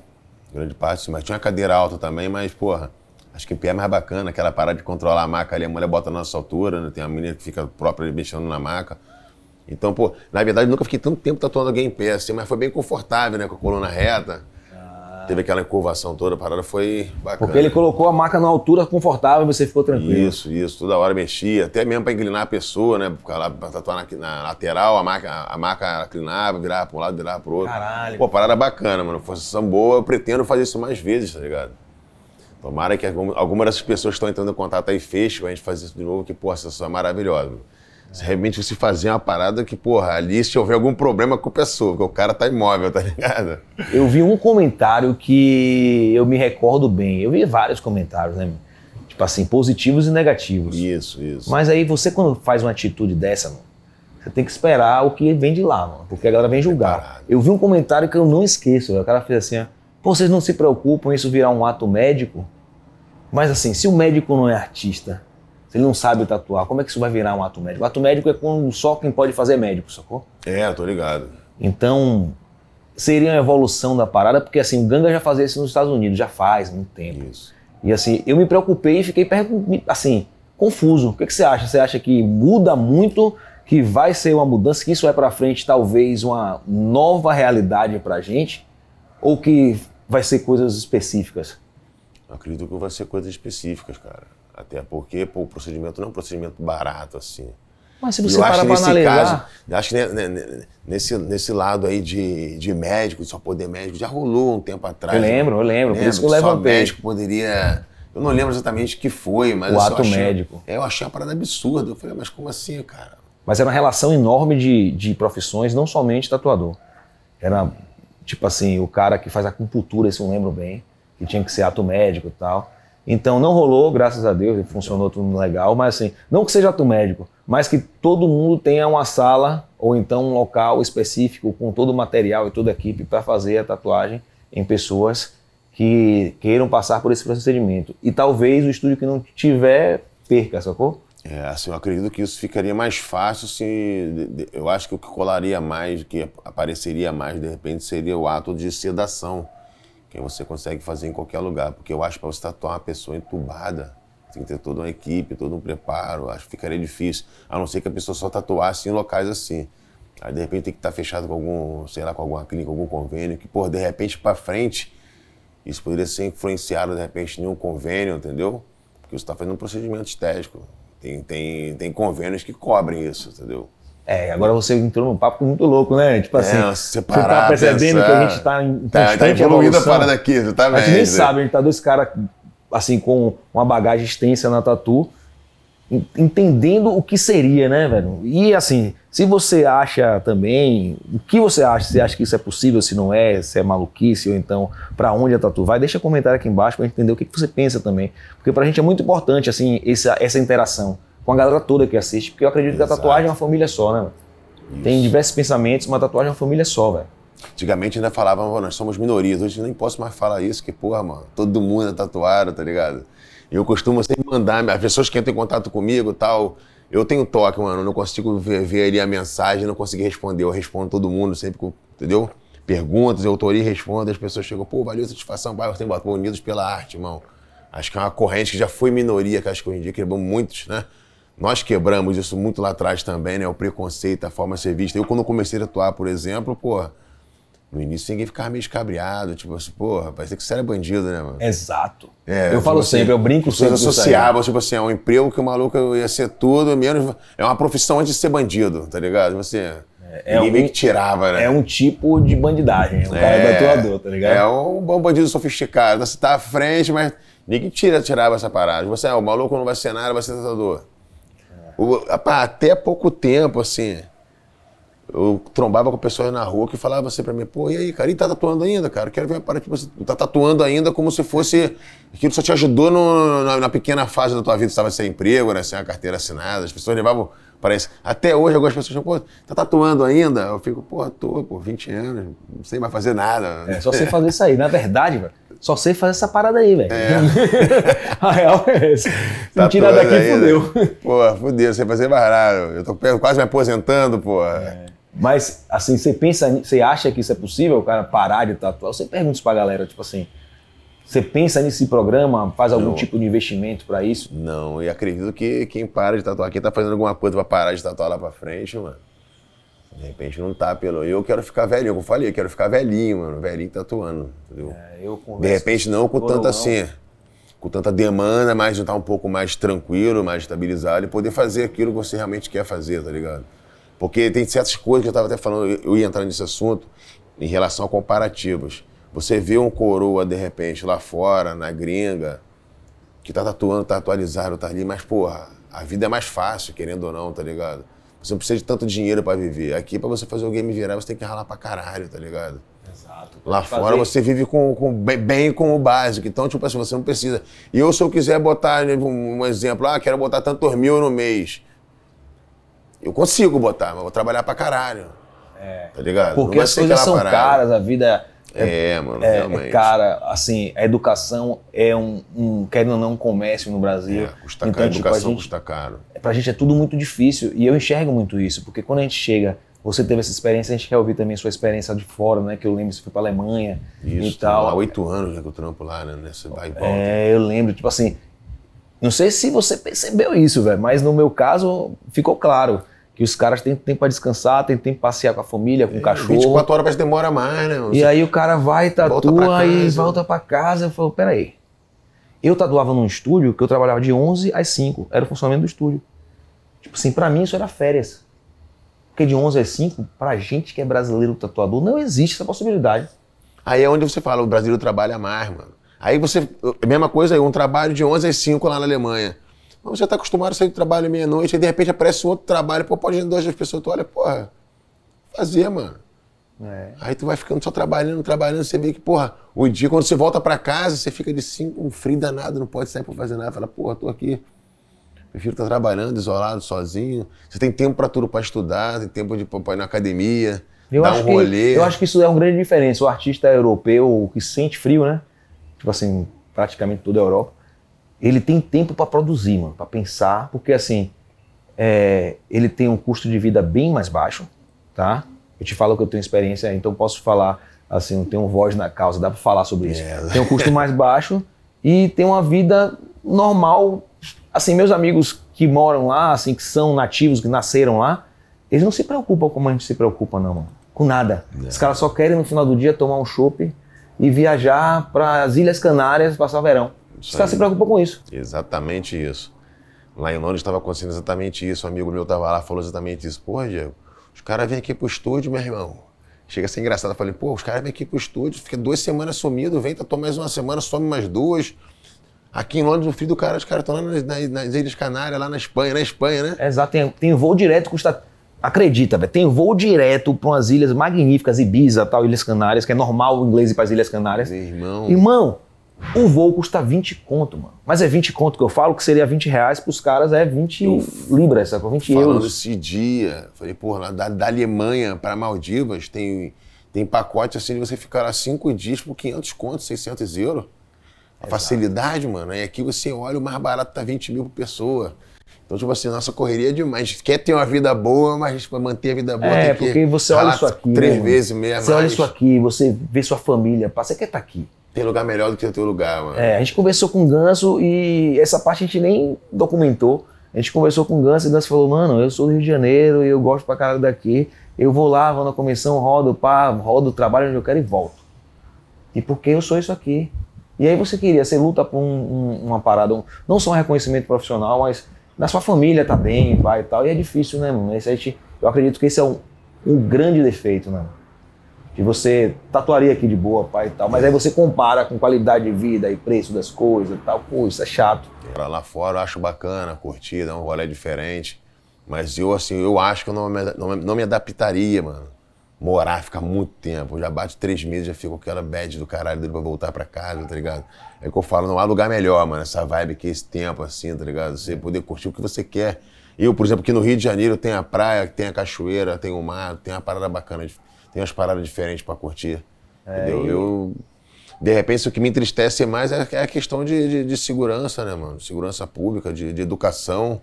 Grande parte, sim. Mas tinha uma cadeira alta também, mas, porra, acho que em pé é mais bacana. Aquela parada de controlar a maca ali, a mulher bota na nossa altura, né? Tem uma menina que fica própria mexendo na maca. Então, pô, na verdade, nunca fiquei tanto tempo tatuando alguém em pé, assim, mas foi bem confortável, né? Com a coluna reta. Teve aquela curvação toda, a parada foi bacana. Porque ele colocou a maca na altura confortável e você ficou tranquilo. Isso, isso, toda hora mexia, até mesmo para inclinar a pessoa, né? Pra tatuar na, na lateral, a maca, a maca inclinava, virava para um lado, virava pro outro. Caralho. Pô, parada bacana, mano. Forçação boa, eu pretendo fazer isso mais vezes, tá ligado? Tomara que algum- alguma dessas pessoas que estão entrando em contato aí feche, a gente fazer isso de novo, que, pô, essa é maravilhosa. mano. Se realmente você fazer uma parada que, porra, ali se houver algum problema, a culpa é sua, porque o cara tá imóvel, tá ligado? Eu vi um comentário que eu me recordo bem. Eu vi vários comentários, né? Tipo assim, positivos e negativos. Isso, isso. Mas aí você, quando faz uma atitude dessa, mano, você tem que esperar o que vem de lá, mano. Porque a galera vem julgar. Preparado. Eu vi um comentário que eu não esqueço. velho. O cara fez assim, ó, Pô, vocês não se preocupam isso virar um ato médico? Mas assim, se o médico não é artista, se ele não sabe tatuar, como é que isso vai virar um ato médico? O ato médico é quando só quem pode fazer é médico, sacou? É, tô ligado. Então, seria uma evolução da parada, porque assim, o Ganga já fazia isso nos Estados Unidos, já faz muito tempo. Isso. E assim, eu me preocupei e fiquei assim, confuso. O que, que você acha? Você acha que muda muito, que vai ser uma mudança, que isso vai pra frente talvez uma nova realidade pra gente? Ou que vai ser coisas específicas? Eu acredito que vai ser coisas específicas, cara. Até porque pô, o procedimento não é um procedimento barato, assim. Mas se você eu parar nesse analisar... caso, acho que ne- ne- ne- nesse, nesse lado aí de, de médico, de só poder médico, já rolou um tempo atrás. Eu lembro, eu lembro, por Lembra isso que eu Só médico poderia... Eu não lembro exatamente o que foi, mas... O ato achei- médico. É, eu achei uma parada absurda. Eu falei, mas como assim, cara? Mas era uma relação enorme de, de profissões, não somente tatuador. Era, tipo assim, o cara que faz acupuntura, isso eu não lembro bem, que tinha que ser ato médico e tal. Então não rolou, graças a Deus, funcionou tudo legal, mas assim, não que seja ato médico, mas que todo mundo tenha uma sala ou então um local específico com todo o material e toda a equipe para fazer a tatuagem em pessoas que queiram passar por esse procedimento. E talvez o estúdio que não tiver, perca, sacou? É, assim, eu acredito que isso ficaria mais fácil se. Eu acho que o que colaria mais, que apareceria mais, de repente, seria o ato de sedação, que você consegue fazer em qualquer lugar. Porque eu acho que para você tatuar uma pessoa entubada, tem que ter toda uma equipe, todo um preparo. Acho que ficaria difícil. A não ser que a pessoa só tatuasse em locais assim. Aí, de repente, tem que estar fechado com algum, sei lá, com alguma clínica, algum convênio, que, pô, de repente, para frente, isso poderia ser influenciado, de repente, em um convênio, entendeu? Porque você está fazendo um procedimento estético. Tem, tem, tem convênios que cobrem isso, entendeu? É, agora você entrou num papo muito louco, né? Tipo assim, É, você tá percebendo pensar. que a gente tá em Tá, tá evoluindo a parada aqui, A exatamente. gente nem sabe, a gente tá dois caras assim com uma bagagem extensa na tatu, en- entendendo o que seria, né, velho? E assim, se você acha também, o que você acha? Você acha que isso é possível, se não é, se é maluquice, ou então pra onde a tatu vai? Deixa comentário aqui embaixo pra gente entender o que, que você pensa também. Porque pra gente é muito importante, assim, essa, essa interação com a galera toda que assiste, porque eu acredito que a Exato. tatuagem é uma família só, né? Isso. Tem diversos pensamentos, uma tatuagem é uma família só, velho. Antigamente ainda falavam, "Pô, nós somos minorias. Hoje eu nem posso mais falar isso, que, porra, mano, todo mundo é tatuado, tá ligado? Eu costumo sempre mandar, as pessoas que entram em contato comigo e tal, eu tenho toque, mano, eu não consigo ver, ver ali a mensagem, não consigo responder. Eu respondo todo mundo sempre, com, entendeu? Perguntas, eu autoria e respondo, as pessoas chegam, pô, valeu a satisfação, bota, pô, unidos pela arte, irmão. Acho que é uma corrente que já foi minoria, que acho que hoje em dia quebramos muitos, né? Nós quebramos isso muito lá atrás também, né? O preconceito, a forma de ser vista. Eu, quando comecei a atuar, por exemplo, porra, no início ninguém ficava meio escabriado, tipo assim, porra, parece que você era bandido, né, mano? Exato. É, eu tipo falo assim, sempre, eu brinco sempre. aí. associavam, tipo assim, a um emprego que o maluco ia ser tudo, menos. É uma profissão antes de ser bandido, tá ligado? Você. É, Ninguém um, meio que tirava, né? é um tipo de bandidagem. O cara é tatuador, tá ligado? É um bom bandido sofisticado. Você tá à frente, mas ninguém tira, tirava essa parada. Você, ah, o maluco não vai ser nada, vai ser tatuador. Até pouco tempo, assim, eu trombava com pessoas na rua que falavam assim pra mim, pô, e aí, cara, e tá tatuando ainda, cara? Quero ver uma parada, tipo, você tá tatuando ainda como se fosse aquilo só te ajudou no- na, na pequena fase da tua vida, você estava sem emprego, né, sem a carteira assinada, as pessoas levavam isso. Até hoje algumas pessoas falam, pô, tá tatuando ainda? Eu fico, pô, tô, pô, 20 anos, não sei mais fazer nada. É, só sei fazer isso aí. Na verdade, velho, só sei fazer essa parada aí, velho. É. a real é essa. Se me tirar daqui, ainda. fudeu. Pô, fudeu, sei fazer nada. Eu tô quase me aposentando, pô. Mas, assim, você pensa, você acha que isso é possível, o cara parar de tatuar? Você pergunta isso pra galera, tipo assim, você pensa nesse programa, faz algum Não. tipo de investimento pra isso? Não, e acredito que quem para de tatuar aqui tá fazendo alguma coisa pra parar de tatuar lá pra frente, mano. De repente não tá pelo. Eu quero ficar velhinho, como eu falei, eu quero ficar velhinho, mano. Velhinho tatuando, entendeu? É, De repente não com tanta assim, com tanta demanda, mas de estar um pouco mais tranquilo, mais estabilizado e poder fazer aquilo que você realmente quer fazer, tá ligado? Porque tem certas coisas que eu tava até falando, eu- eu ia entrar nesse assunto em relação a comparativos. Você vê um coroa, de repente, lá fora, na gringa, que tá tatuando, tá atualizado, tá ali, mas, porra, a vida é mais fácil, querendo ou não, tá ligado? Você não precisa de tanto dinheiro pra viver. Aqui, pra você fazer o game virar, você tem que ralar pra caralho, tá ligado? Exato. Lá Fazer- fora você vive com, com- bem, bem com o básico. Então, tipo assim, você não precisa. E eu, se eu quiser botar né, um, um exemplo, ah, quero botar tantos mil no mês. Eu consigo botar, mas vou trabalhar pra caralho. É. Tá ligado? Porque as coisas são parada. caras, a vida É, mano, é, realmente. é cara, assim, a educação é um, um, querendo ou não, um comércio no Brasil. É, custa então, caro, a tipo, a educação gente, custa caro. pra gente é tudo muito difícil e eu enxergo muito isso, porque quando a gente chega, você teve essa experiência, a gente quer ouvir também a sua experiência de fora, né? Que eu lembro você foi pra Alemanha Isso, e tal. há oito anos né, que eu trampo lá, né? Nesse vai e volta. É, eu lembro, tipo assim, não sei se você percebeu isso, velho, mas no meu caso ficou claro que os caras têm tempo pra descansar, têm tempo pra passear com a família, com o cachorro. 24 horas demora mais, né? E aí o cara vai, Volta tatua e casa. volta pra casa. Eu falo, peraí. Eu tatuava num estúdio que eu trabalhava de 11 às 5. Era o funcionamento do estúdio. Tipo assim, pra mim isso era férias. Porque de 11 às 5, pra gente que é brasileiro tatuador, não existe essa possibilidade. Aí é onde você fala, o Brasil trabalha mais, mano. Aí você, a mesma coisa aí, um trabalho de 11 às 5 lá na Alemanha. Mas você tá acostumado a sair do trabalho meia-noite, aí de repente aparece um outro trabalho, pô, pode ir duas pessoas, tu olha, porra, fazer, mano. Aí tu vai ficando só trabalhando, trabalhando, você vê que, porra, o dia, quando você volta pra casa, você fica de cinco, um frio danado, não pode sair pra fazer nada. Fala, porra, tô aqui. Prefiro estar trabalhando, isolado, sozinho. Você tem tempo pra tudo, pra estudar, tem tempo de pra ir na academia, Eu dar acho, um que, rolê. eu acho que isso é uma grande diferença. O artista europeu que sente frio, né? Tipo assim, praticamente toda a Europa, ele tem tempo pra produzir, mano, pra pensar, porque assim, é, ele tem um custo de vida bem mais baixo, tá? Eu te falo que eu tenho experiência, então posso falar, assim, eu tenho voz na causa, dá pra falar sobre isso. É. Tem um custo mais baixo e tem uma vida normal. Assim, meus amigos que moram lá, assim, que são nativos, que nasceram lá, eles não se preocupam como a gente se preocupa, não, mano. Com nada. Os caras só querem no final do dia tomar um chopp e viajar para as Ilhas Canárias passar o verão. Isso caras aí. se preocupam com isso. Exatamente isso. Lá em Londres estava acontecendo exatamente isso. Um amigo meu estava lá falou exatamente isso. Pô, Diego, os caras vêm aqui pro estúdio, meu irmão. Chega a ser engraçado. Eu falei, pô, os caras vêm aqui pro estúdio, fica duas semanas sumido, vem, tatuar mais uma semana, some mais duas. Aqui em Londres, o filho do cara, os caras estão lá nas, nas- nas Ilhas Canárias, lá na Espanha, na Espanha, né? Exato, tem, tem voo direto, custa. Acredita, velho, tem voo direto para umas ilhas magníficas, Ibiza, tal, Ilhas Canárias, que é normal o inglês ir para as Ilhas Canárias. Meu irmão. Irmão, o voo custa 20 conto, mano. Mas é 20 conto que eu falo, que seria 20 reais pros caras, é 20 libras, sacou? 20 Falando euros. esse dia, falei, porra, lá da, da Alemanha para Maldivas tem, tem pacote assim de você ficar lá cinco dias por 500 contos, 600 euros. A facilidade, mano. Aí aqui você olha, o mais barato tá 20 mil por pessoa. Então, tipo assim, nossa correria é demais. A gente quer ter uma vida boa, mas para manter a vida boa É, tem que porque você olha isso aqui. Três mano? vezes mesmo. Você olha isso aqui, você vê sua família, você quer estar aqui. Tem lugar melhor do que o teu lugar, mano. É, a gente conversou com o Ganso e essa parte a gente nem documentou. A gente conversou com o Ganso e o Ganso falou, mano, eu sou do Rio de Janeiro e eu gosto pra caralho daqui. Eu vou lá, vou na comissão, rodo, pá, rodo, trabalho onde eu quero e volto. E porque eu sou isso aqui. E aí você queria, você luta por um- um- uma parada, um- não só um reconhecimento profissional, mas na sua família tá bem, pai e tal. E é difícil, né, mano? Esse a gente, eu acredito que esse é um, o grande defeito, né? Que você tatuaria aqui de boa, pai e tal, mas aí você compara com qualidade de vida e preço das coisas e tal. Pô, isso é chato. Pra lá fora eu acho bacana, curtida, é um rolê diferente. Mas eu, assim, eu acho que eu não me, não, não me adaptaria, mano. Morar, ficar muito tempo. Eu já bate três meses, já fico com aquela bad do caralho dele pra voltar pra casa, tá ligado? É que eu falo, não há lugar melhor, mano. Essa vibe aqui, esse tempo, assim, tá ligado? Você poder curtir o que você quer. Eu, por exemplo, aqui no Rio de Janeiro tem a praia, tem a cachoeira, tem o mar, tem uma parada bacana, tem umas paradas diferentes pra curtir. É, entendeu? E... Eu. De repente, o que me entristece mais é, é a questão de, de, de segurança, né, mano? Segurança pública, de, de educação.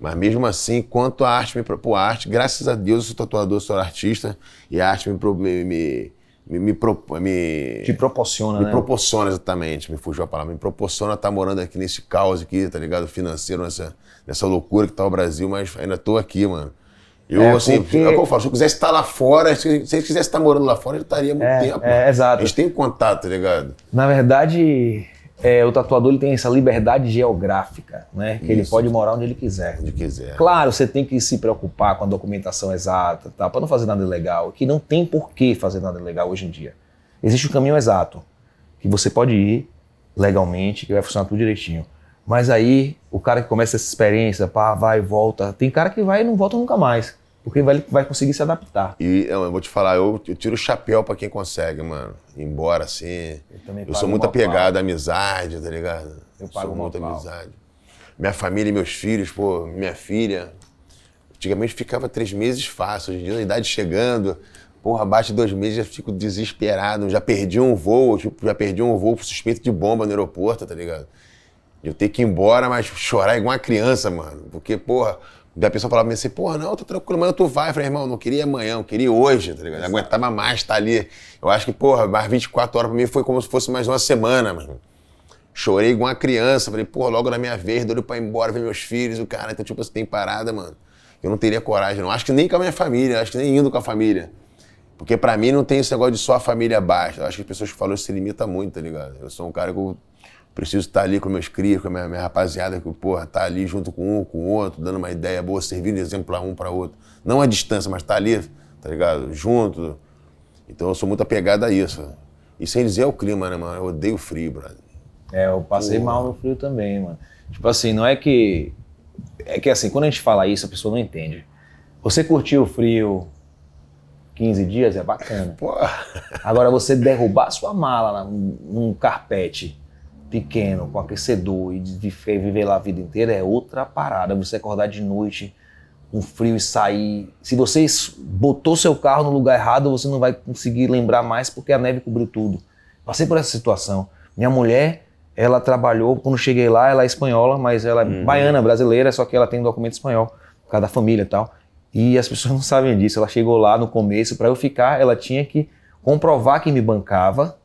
Mas mesmo assim, quanto a arte me propõe, arte, graças a Deus eu sou tatuador, sou artista, e a arte me, me, me, me, me, me Te proporciona, me né? Me proporciona, exatamente, me fugiu a palavra, me proporciona estar morando aqui nesse caos aqui, tá ligado? Financeiro, nessa, nessa loucura que tá o Brasil, mas ainda tô aqui, mano. Eu, é, assim, porque... é o que eu falo, se eu quisesse estar lá fora, se, eu quisesse estar morando lá fora, eu estaria muito é, tempo. É, exato. A gente tem contato, tá ligado? Na verdade, é, o tatuador ele tem essa liberdade geográfica, né? Que Isso. ele pode morar onde ele quiser. Onde quiser. Claro, você tem que se preocupar com a documentação exata, tá? para não fazer nada ilegal, que não tem por que fazer nada ilegal hoje em dia. Existe o um caminho exato, que você pode ir legalmente, que vai funcionar tudo direitinho. Mas aí, o cara que começa essa experiência, pá, vai e volta, tem cara que vai e não volta nunca mais porque vai, vai conseguir se adaptar. E eu vou te falar, eu, eu tiro o chapéu para quem consegue, mano. Embora assim. Eu, eu sou muito apegado à amizade, tá ligado? Eu pago sou muito amizade. Minha família e meus filhos, pô, minha filha. Antigamente ficava três meses fácil, hoje em dia a idade chegando. Porra, abaixo de dois meses já fico desesperado. Já perdi um voo, tipo, já perdi um voo por suspeito de bomba no aeroporto, tá ligado? Eu tenho que ir embora, mas chorar igual uma criança, mano. Porque, porra, Daí a pessoa falava pra mim assim, porra, não, tô tranquilo, amanhã tu vai. Eu falei, irmão, não queria amanhã, eu queria hoje, tá ligado? Eu aguentava mais estar tá ali. Eu acho que, porra, mais 24 horas pra mim foi como se fosse mais uma semana, mano. Chorei igual uma criança, falei, porra, logo na minha vez, doido pra ir embora, ver meus filhos, o cara, então, tipo, você tem parada, mano. Eu não teria coragem, não. Acho que nem com a minha família, acho que nem indo com a família. Porque pra mim não tem esse negócio de só a família baixa. Eu acho que as pessoas que falam isso se limita muito, tá ligado? Eu sou um cara que eu preciso estar ali com meus crias, com a minha, minha, rapaziada, que, porra, tá ali junto com um, com o outro, dando uma ideia boa, servindo de exemplo para um, para outro. Não a distância, mas tá ali, tá ligado? Junto. Então eu sou muito apegado a isso. E sem dizer é o clima, né, mano? Eu odeio frio, brother. É, eu passei porra. mal no frio também, mano. Tipo assim, não é que. É que assim, quando a gente fala isso, a pessoa não entende. Você curtiu o frio 15 dias é bacana. Porra. Agora você derrubar sua mala num, num carpete pequeno, com aquecedor e de viver lá a vida inteira é outra parada. Você acordar de noite com frio e sair. Se você botou seu carro no lugar errado, você não vai conseguir lembrar mais porque a neve cobriu tudo. Passei por essa situação. Minha mulher, ela trabalhou, quando cheguei lá, ela é espanhola, mas ela é uhum. baiana, brasileira, só que ela tem um documento espanhol, por causa da família e tal. E as pessoas não sabem disso. Ela chegou lá no começo, para eu ficar, ela tinha que comprovar que me bancava,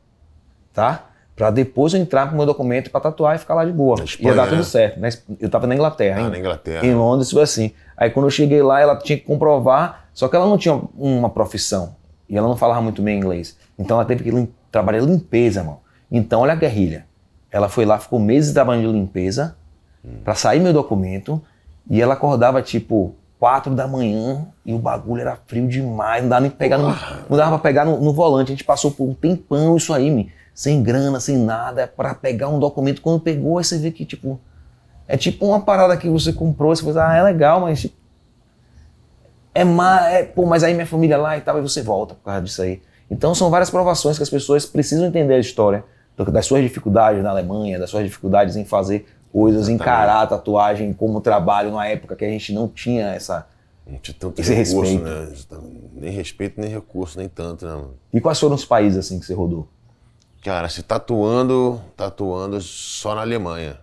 tá? Para depois eu entrar com o meu documento para tatuar e ficar lá de boa. Espanha, Ia dar tudo né? certo. Né? Eu estava na Inglaterra, ah, na Inglaterra. Em Londres foi assim. Aí quando eu cheguei lá, ela tinha que comprovar, só que ela não tinha uma profissão e ela não falava muito bem inglês. Então ela teve que lim trabalhar limpeza, mano. Então olha a guerrilha. Ela foi lá, ficou meses trabalhando de limpeza hum. para sair meu documento e ela acordava tipo quatro da manhã e o bagulho era frio demais, não dava nem pegar no, não dava para pegar no, no, volante. A gente passou por um tempão isso aí, me sem grana, sem nada, para pegar um documento. Quando pegou, aí você vê que, tipo, é tipo uma parada que você comprou, você fala, ah, é legal, mas tipo, é má, é, pô, mas aí minha família lá e tal, e você volta por causa disso aí. Então são várias provações que as pessoas precisam entender a história das suas dificuldades na Alemanha, das suas dificuldades em fazer coisas, Exatamente. encarar a tatuagem como trabalho numa época que a gente não tinha essa não tinha tanto esse recurso, respeito. né? Nem respeito, nem recurso, nem tanto, né? E quais foram os países assim que você rodou? Cara, se tatuando, tatuando só na Alemanha.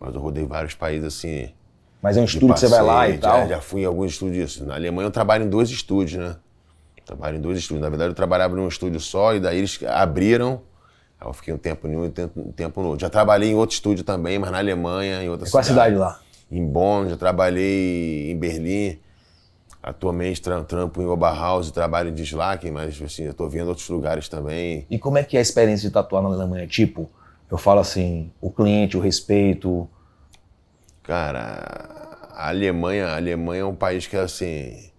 Mas eu rodei vários países assim. Mas é um estúdio que você vai lá e já, tal? Já fui em alguns estúdios. Na Alemanha eu trabalho em dois estúdios, né? Trabalho em dois estúdios. Na verdade eu trabalhava num estúdio só e daí eles abriram. Aí eu fiquei um tempo em um e um tempo no outro. Já trabalhei em outro estúdio também, mas na Alemanha, em outra cidade. Qual a cidade lá? Em Bonn, já trabalhei em Berlim. Atualmente trampo em Oberhausen, trabalho em Dislaken, mas assim, eu tô vendo outros lugares também. E como é que é a experiência de tatuar na Alemanha? Tipo, eu falo assim, o cliente, o respeito. Cara, a Alemanha, a Alemanha é um país que assim,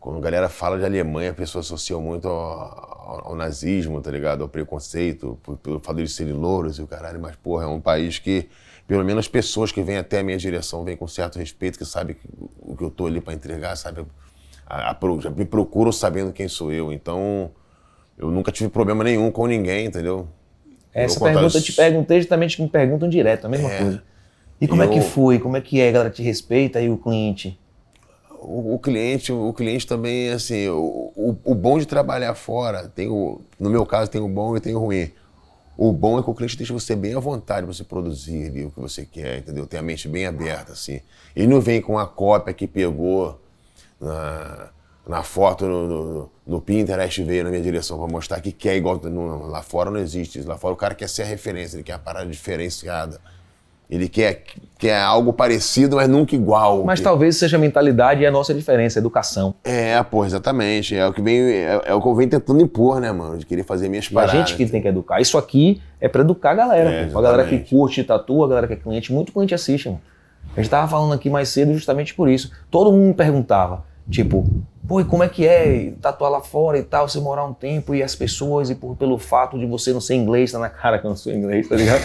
quando a galera fala de Alemanha, a pessoa associa muito ao, ao, nazismo, tá ligado? Ao preconceito, pelo fato de serem louros e o caralho. Mas, porra, é um país que, pelo menos as pessoas que vêm até a minha direção, vêm com certo respeito, que sabem que, o que eu tô ali para entregar, sabe? A, a, já me procuram sabendo quem sou eu. Então, eu nunca tive problema nenhum com ninguém, entendeu? Essa pergunta eu te perguntei justamente me perguntam direto, a mesma é, coisa. E como eu... é que foi? Como é que é? A galera te respeita e o cliente? O, o, cliente, o cliente também, assim, o, o, o, bom de trabalhar fora, tem o, no meu caso tem o bom e tem o ruim. O bom é que o cliente deixa você bem à vontade para você produzir ali, o que você quer, entendeu? Tem a mente bem aberta, assim. Ele não vem com a cópia que pegou na, na foto no, no, no Pinterest veio na minha direção para mostrar que quer igual. No, lá fora não existe. Lá fora o cara quer ser a referência, ele quer a parada diferenciada. Ele quer, quer algo parecido, mas nunca igual. Mas que... talvez seja a mentalidade e a nossa diferença, a educação. É, pô, exatamente. É o que vem, é, é o que eu venho tentando impor, né, mano? De querer fazer minhas paradas. A gente que tem que educar. Isso aqui é para educar a galera. É, a galera que curte tatu, a galera que é cliente. Muito cliente assiste, mano. A gente tava falando aqui mais cedo justamente por isso. Todo mundo me perguntava, tipo, Pô, e como é que é tatuar lá fora e tal, você morar um tempo e as pessoas, e por, pelo fato de você não ser inglês, tá na cara que eu não sou inglês, tá ligado?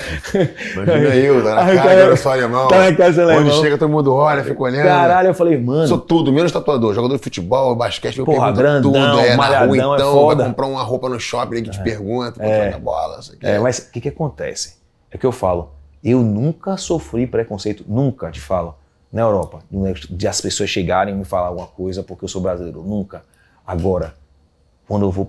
Imagina eu, tá na cara, cara eu sou alemão. Tá na cara, você Onde chega, todo mundo olha, fica olhando. Caralho, eu falei, mano. Sou tudo, menos tatuador, jogador de futebol, basquete, eu Porra, grandão, tudo. É, na rua, é então, é foda. vai comprar uma roupa no shopping, que te é. pergunta, é. a bola, isso aqui. É, mas o que que acontece? É que eu falo, eu nunca sofri preconceito, nunca te falo na Europa, de as pessoas chegarem e me falar alguma coisa porque eu sou brasileiro. Nunca. Agora, quando eu vou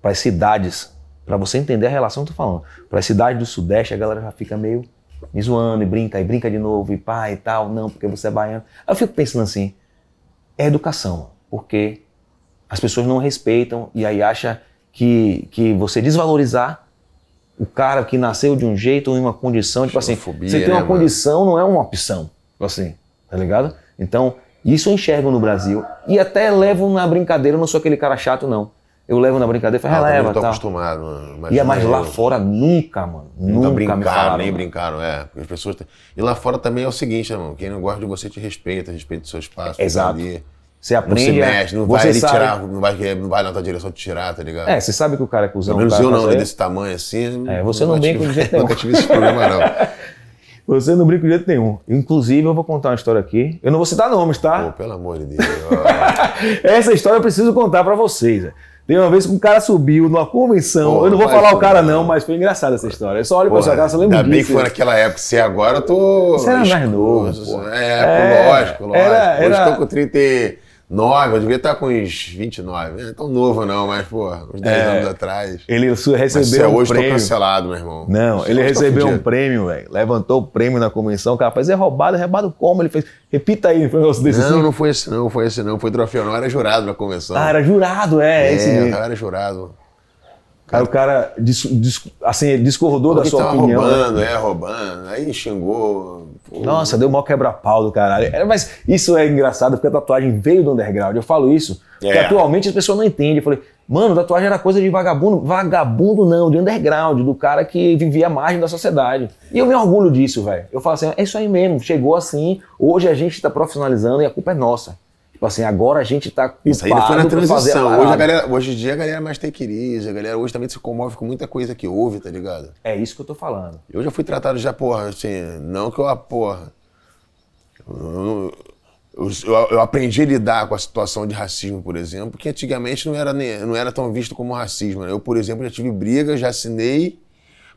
para as cidades, para você entender a relação que eu tô falando, para as cidades do Sudeste, a galera já fica meio me zoando e brinca, e brinca de novo, e pá e tal, não, porque você é baiano. Aí eu fico pensando assim, é educação, porque as pessoas não respeitam e aí acha que, que você desvalorizar o cara que nasceu de um jeito ou em uma condição, tipo assim, você tem uma né, condição, não é uma opção, tipo assim, tá ligado? Então, isso eu enxergo no Brasil e até levo na brincadeira, eu não sou aquele cara chato, não. Eu levo na brincadeira e falo, ah, releva, eu tô tá. acostumado, mano. Ia mais lá fora nunca, mano. Nunca, nunca brincaram, nem brincaram, é. Porque as pessoas... E lá fora também é o seguinte, né, mano? Quem não gosta de você te respeita, respeita o seu espaço. Exato. Ali. Você aprende. Não se mexe, não vai ele tirar, não vai, não vai na tua direção te tirar, tá ligado? É, você sabe que o cara é cuzão. Pelo menos eu não, desse tamanho assim. É, você não, não brinca de jeito nenhum. Nunca tive esse problema, não. Você não brinca de jeito nenhum. Inclusive, eu vou contar uma história aqui. Eu não vou citar nomes, tá? Pô, pelo amor de Deus. Essa história eu preciso contar para vocês. Tem uma vez que um cara subiu numa convenção. Pô, eu não vou falar o cara, não, mas foi engraçada essa história. Eu só olho pra sua cara, você lembra disso. Ainda bem que foi naquela época. Se agora eu tô. Você era mais novo. É, é, lógico, lógico. Era, era... Hoje tô com 30. 9, eu devia estar com uns 29. Não é tão novo não, mas, pô, uns 10 é, anos atrás. Ele recebeu um hoje prêmio. Hoje cancelado, meu irmão. Não, ele recebeu um prêmio, velho. Levantou o prêmio na convenção. O cara faz, é roubado, é roubado como? Ele fez, repita aí, foi um negócio desse Não, assim. não foi esse não, foi esse não. Foi troféu, não. Era jurado na convenção. Ah, era jurado, é, é esse mesmo. era jurado. Aí o cara dis, dis, assim, discordou da sua opinião. Né? roubando, é, roubando. Aí xingou. Pô. Nossa, deu mal quebra-pau do caralho. É, mas isso é engraçado porque a tatuagem veio do underground. Eu falo isso porque é. atualmente as pessoas não entendem. Eu falei, mano, tatuagem era coisa de vagabundo. Vagabundo não, de underground, do cara que vivia à margem da sociedade. E eu me orgulho disso, velho. Eu falo assim, é isso aí mesmo, chegou assim, hoje a gente está profissionalizando e a culpa é nossa. Tipo assim, agora a gente tá Isso aí foi na transição. A hoje, a galera, hoje em dia a galera é mais take it a galera hoje também se comove com muita coisa que ouve, tá ligado? É isso que eu tô falando. Eu já fui tratado já, porra, assim, não que eu, porra. Eu, eu, eu, aprendi a lidar com a situação de racismo, por exemplo, que antigamente não era, não era tão visto como racismo. Né? Eu, por exemplo, já tive briga, já assinei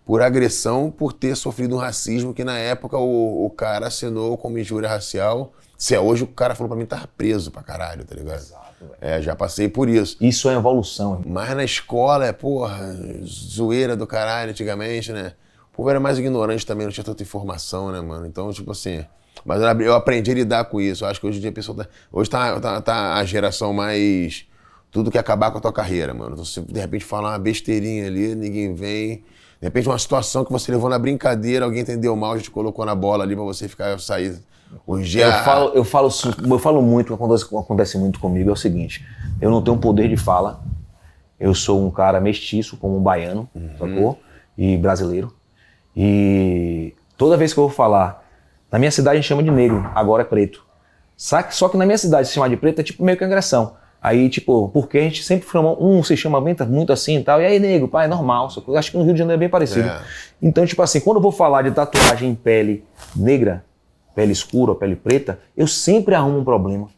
por agressão por ter sofrido um racismo que na época o, o cara assinou como injúria racial se é hoje, o cara falou pra mim, tava preso pra caralho, tá ligado? Exato, É, já passei por isso. Isso é evolução. Irmão. Mas na escola, é, porra, zoeira do caralho antigamente, né? O povo era mais ignorante também, não tinha tanta informação, né, mano? Então, tipo assim. Mas eu aprendi a lidar com isso. Eu acho que hoje em dia a pessoa tá. Hoje tá, tá, tá a geração mais. Tudo que acabar com a tua carreira, mano. Então, se de repente falar uma besteirinha ali, ninguém vem. De repente, uma situação que você levou na brincadeira, alguém entendeu mal, a gente colocou na bola ali pra você ficar sair Hoje eu, falo, eu, falo, eu falo muito, acontece, acontece muito comigo, é o seguinte: eu não tenho poder de fala, eu sou um cara mestiço, como um baiano, uhum. sacou? E brasileiro. E toda vez que eu vou falar, na minha cidade a gente chama de negro, agora é preto. Só que na minha cidade se chamar de preto é tipo meio que agressão. Aí, tipo, porque a gente sempre chama, um se chama muito assim e tal, e aí, nego, pai, é normal. Só que eu acho que no Rio de Janeiro é bem parecido. É. Então, tipo assim, quando eu vou falar de tatuagem em pele negra, pele escura pele preta, eu sempre arrumo um problema.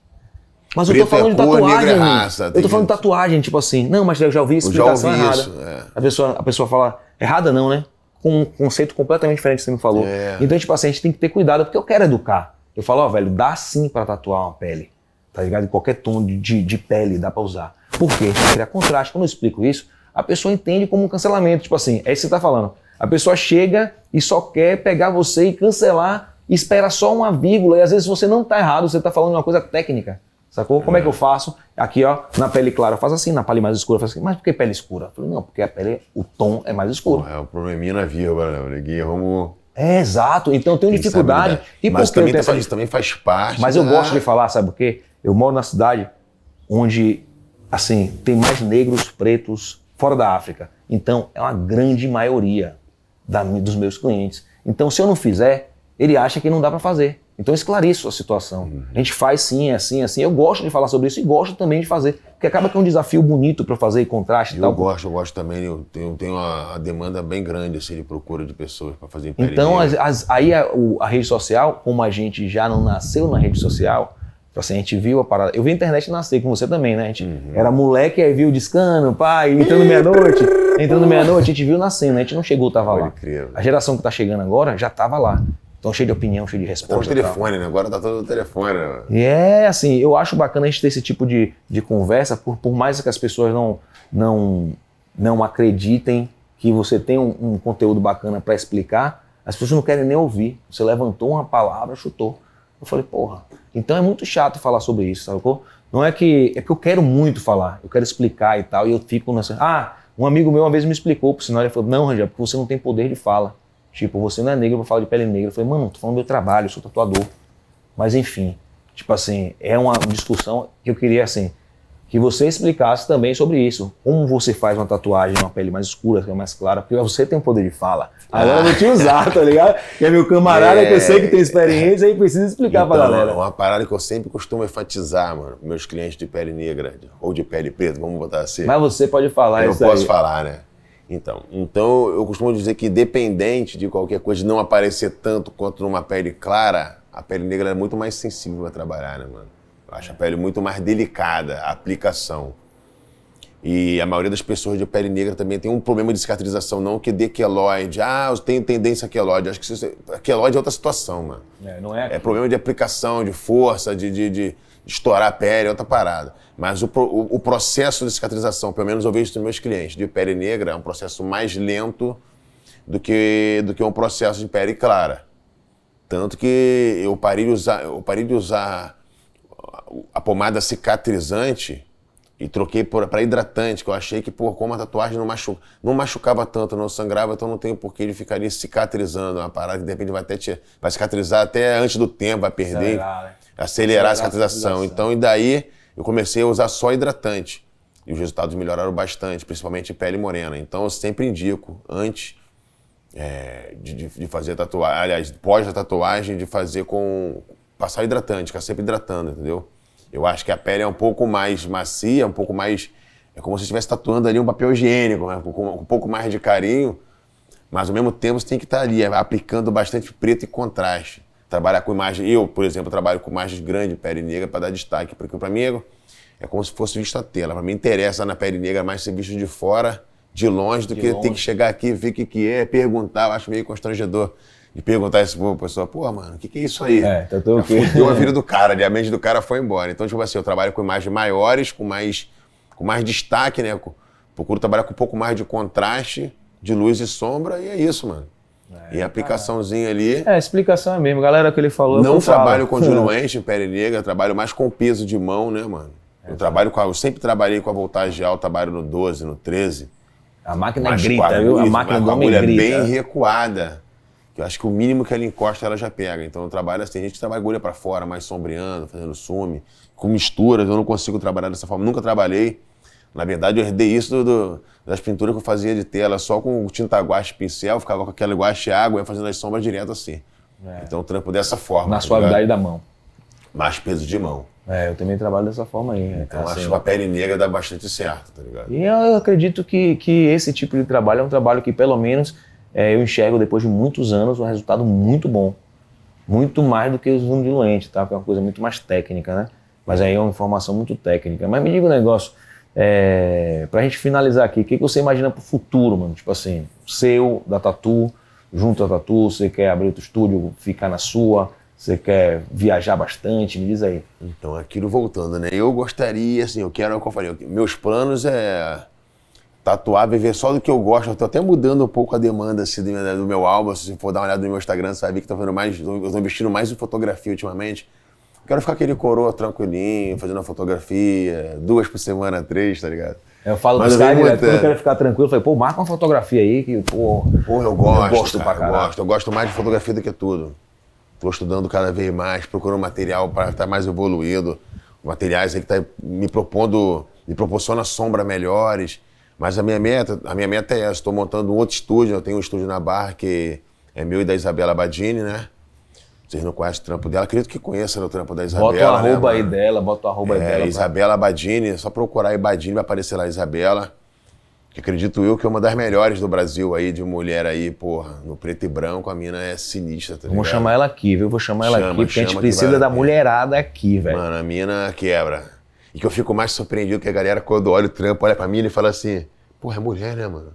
Mas eu tô é falando de cor, tatuagem. negro é raça, eu tô falando de tatuagem, tipo assim. Não, mas eu já ouvi Eu já explicação ouvi errada. isso. é. A pessoa, a pessoa fala, errada não, né? Com um conceito completamente diferente que você me falou. É. Então, tipo assim, a gente tem que ter cuidado, porque eu quero educar. Eu falo, ó, velho, dá sim pra tatuar uma pele. Tá ligado? Em qualquer tom de, de, pele dá pra usar. Por quê? Pra criar contraste. Quando eu explico isso, a pessoa entende como um cancelamento. Tipo assim, é isso que você tá falando. A pessoa chega e só quer pegar você e cancelar, e espera só uma vírgula, e às vezes você não tá errado, você tá falando uma coisa técnica. Sacou? Como é que eu faço? Aqui, ó, na pele clara eu faço assim, na pele mais escura eu faço assim. Mas por que pele escura? Eu falei, não, porque a pele, o tom é mais escuro. É o probleminha na vírgula, né, neguinho? Vamos. É, exato. Então eu tenho dificuldade. né? E por Mas também, tá- essa isso também faz parte. Mas eu da- gosto de falar, sabe por quê? Eu moro na cidade onde, assim, tem mais negros, pretos, fora da África. Então, é uma grande maioria da- dos meus clientes. Então, se eu não fizer, ele acha que não dá para fazer. Então, eu esclareço a situação. Uhum. A gente faz sim, é assim, é assim. Eu gosto de falar sobre isso e gosto também de fazer. Porque acaba que é um desafio bonito para fazer contraste e Eu tal. gosto, eu gosto também. Eu tenho, tenho uma, demanda bem grande assim, de procura de pessoas para fazer Então, as- as- aí a, o- a rede social, como a gente já não nasceu na rede social, tipo assim, a gente viu a parada. Eu vi a internet nascer com você também, né? A gente Uhum. era moleque, aí viu o discano, pai, entrando meia-noite, entrando meia-noite, a gente viu nascendo, a gente não chegou, tava lá. Crer. A geração que tá chegando agora já tava lá. Então, cheio de opinião, cheio de Tá no resposta. e tal. telefone, né? Agora tá todo no telefone. Né? E é assim, eu acho bacana a gente ter esse tipo de, de conversa, por, por mais que as pessoas não, não, não acreditem que você tem um, um conteúdo bacana para explicar, as pessoas não querem nem ouvir. Você levantou uma palavra, chutou. Eu falei, porra, então é muito chato falar sobre isso, sacou? Não é que. É que eu quero muito falar, eu quero explicar e tal, e eu fico nessa. Ah, um amigo meu uma vez me explicou, por sinal, ele falou: não, Rangel, porque você não tem poder de fala. Tipo, você não é negro pra falar de pele negra. Eu falei, mano, tô falando do meu trabalho, eu sou tatuador. Mas enfim, tipo assim, é uma discussão que eu queria assim que você explicasse também sobre isso. Como você faz uma tatuagem uma pele mais escura, que é mais clara, porque você tem o poder de fala. Agora eu vou te usar, tá ligado? Que é meu camarada que eu sei que tem experiência e precisa explicar pra Então, galera. Uma parada que eu sempre costumo enfatizar, mano, meus clientes de pele negra ou de pele preta, vamos botar assim. Mas você pode falar eu isso posso aí. falar, né? Então, então, eu costumo dizer que dependente de qualquer coisa, de não aparecer tanto quanto numa pele clara, a pele negra é muito mais sensível para trabalhar, né, mano? Acho a pele muito mais delicada, a aplicação. E a maioria das pessoas de pele negra também tem um problema de cicatrização, não que dê queloide. Ah, eu tenho tendência a queloide. Acho que isso, queloide é outra situação, mano. É, não é? É problema de aplicação, de força, de, de, de estourar a pele, é outra parada. Mas o, o, o processo de cicatrização, pelo menos eu vejo isso nos meus clientes, de pele negra, é um processo mais lento do que, do que um processo de pele clara. Tanto que eu parei de usar, eu parei de usar a pomada cicatrizante e troquei para hidratante, que eu achei que, pô, como a tatuagem não, machu, não machucava tanto, não sangrava, então não tem porquê de ficar ali cicatrizando. Uma parada que de repente vai até te, vai cicatrizar até antes do tempo, vai perder, Acelerar, né? acelerar, Acelerar a a cicatrização. cicatrização. Então, e daí eu comecei a usar só hidratante. E os resultados melhoraram bastante, principalmente em pele morena. Então eu sempre indico, antes é, de, de- de fazer tatuagem, aliás, pós a tatuagem, de fazer com. Passar hidratante, ficar sempre hidratando, entendeu? Eu acho que a pele é um pouco mais macia, um pouco mais. É como se estivesse tatuando ali um papel higiênico, né? com, um pouco mais de carinho, mas ao mesmo tempo você tem que estar ali é, aplicando bastante preto e contraste. Trabalhar com imagem. Eu, por exemplo, trabalho com imagens grandes, pele negra, para dar destaque, porque para mim é- é como se fosse visto a tela. Para mim interessa na pele negra mais ser visto de fora, de longe, do De que ter longe. que chegar aqui, ver o que, que é, perguntar. Eu acho meio constrangedor de perguntar isso pra pessoa. Pô, mano, o que, que é isso aí? É, tatuou o quê? Fudeu a vida do cara, ali, a mente do cara foi embora. Então, tipo assim, eu trabalho com imagens maiores, com mais, com mais destaque, né? Procuro trabalhar com um pouco mais de contraste, de luz e sombra, e é isso, mano. e a aplicaçãozinha ali. É, a explicação é mesmo. Galera, o que ele falou. Não eu falo. trabalho com diluente em pele negra, trabalho mais com peso de mão, né, mano? Eu trabalho com a, eu sempre trabalhei com a voltagem alta, trabalho no 12, no 13. A máquina grita, viu? A máquina do com a homem agulha grita. bem recuada. Que eu acho que o mínimo que ela encosta, ela já pega. Então eu trabalho assim. Tem gente que trabalha agulha pra fora, mais sombreando, fazendo sume, com misturas. Eu não consigo trabalhar dessa forma. Nunca trabalhei. Na verdade, eu herdei isso do- do- das pinturas que eu fazia de tela, só com tinta guache e pincel, ficava com aquela guache e água, ia fazendo as sombras direto assim. Então eu trampo dessa forma. Na tá suavidade da mão. Mais peso de mão. É, eu também trabalho dessa forma aí. Então assim, acho que a pele negra dá bastante certo, tá ligado? E eu acredito que, que esse tipo de trabalho é um trabalho que, pelo menos, é, eu enxergo depois de muitos anos um resultado muito bom. Muito mais do que os zoom diluente, tá? Que é uma coisa muito mais técnica, né? Mas aí é uma informação muito técnica. Mas me diga um negócio, é, pra gente finalizar aqui, o que, que você imagina pro futuro, mano? Tipo assim, seu, da Tatu, junto à Tatu, você quer abrir outro estúdio, ficar na sua, você quer viajar bastante, me diz aí. Então, aquilo voltando, né? Eu gostaria, assim, eu quero, como eu falei, meus planos é tatuar, viver só do que eu gosto. Eu tô até mudando um pouco a demanda assim, do meu álbum. Se você for dar uma olhada no meu Instagram, você vai ver que tô vendo mais, eu tô investindo mais em fotografia ultimamente. Quero ficar aquele coroa tranquilinho, fazendo a fotografia, duas por semana, três, tá ligado? Eu falo Mas eu caras quando eu quero ficar tranquilo, eu falei, pô, marca uma fotografia aí que, pô, Porra, eu gosto, eu gosto cara, pra caralho. eu gosto. Eu gosto mais de fotografia do que tudo. Estou estudando cada vez mais, procurando material para estar mais evoluído. Materiais aí que tá me propondo, me proporciona sombra melhores. Mas a minha meta, a minha meta é essa. Estou montando um outro estúdio. Eu tenho um estúdio na Barra que é meu e da Isabela Badini, né? Vocês não conhecem o trampo dela? Acredito que conheçam o trampo da Isabela. bota o né, arroba aí mano? dela, bota o arroba aí É, dela. pra- Isabela Badini, só procurar aí Badini, vai aparecer lá Isabela. Que acredito eu que é uma das melhores do Brasil aí, de mulher aí, porra, no preto e branco, a mina é sinistra, tá ligado? chamar ela aqui, viu? Vou chamar ela Chama, aqui, porque a gente precisa vai- da mulherada aqui, velho. Mano, a mina quebra. E que eu fico mais surpreendido que a galera, quando olha o trampo, olha pra mim e fala assim, porra, é mulher, né, mano?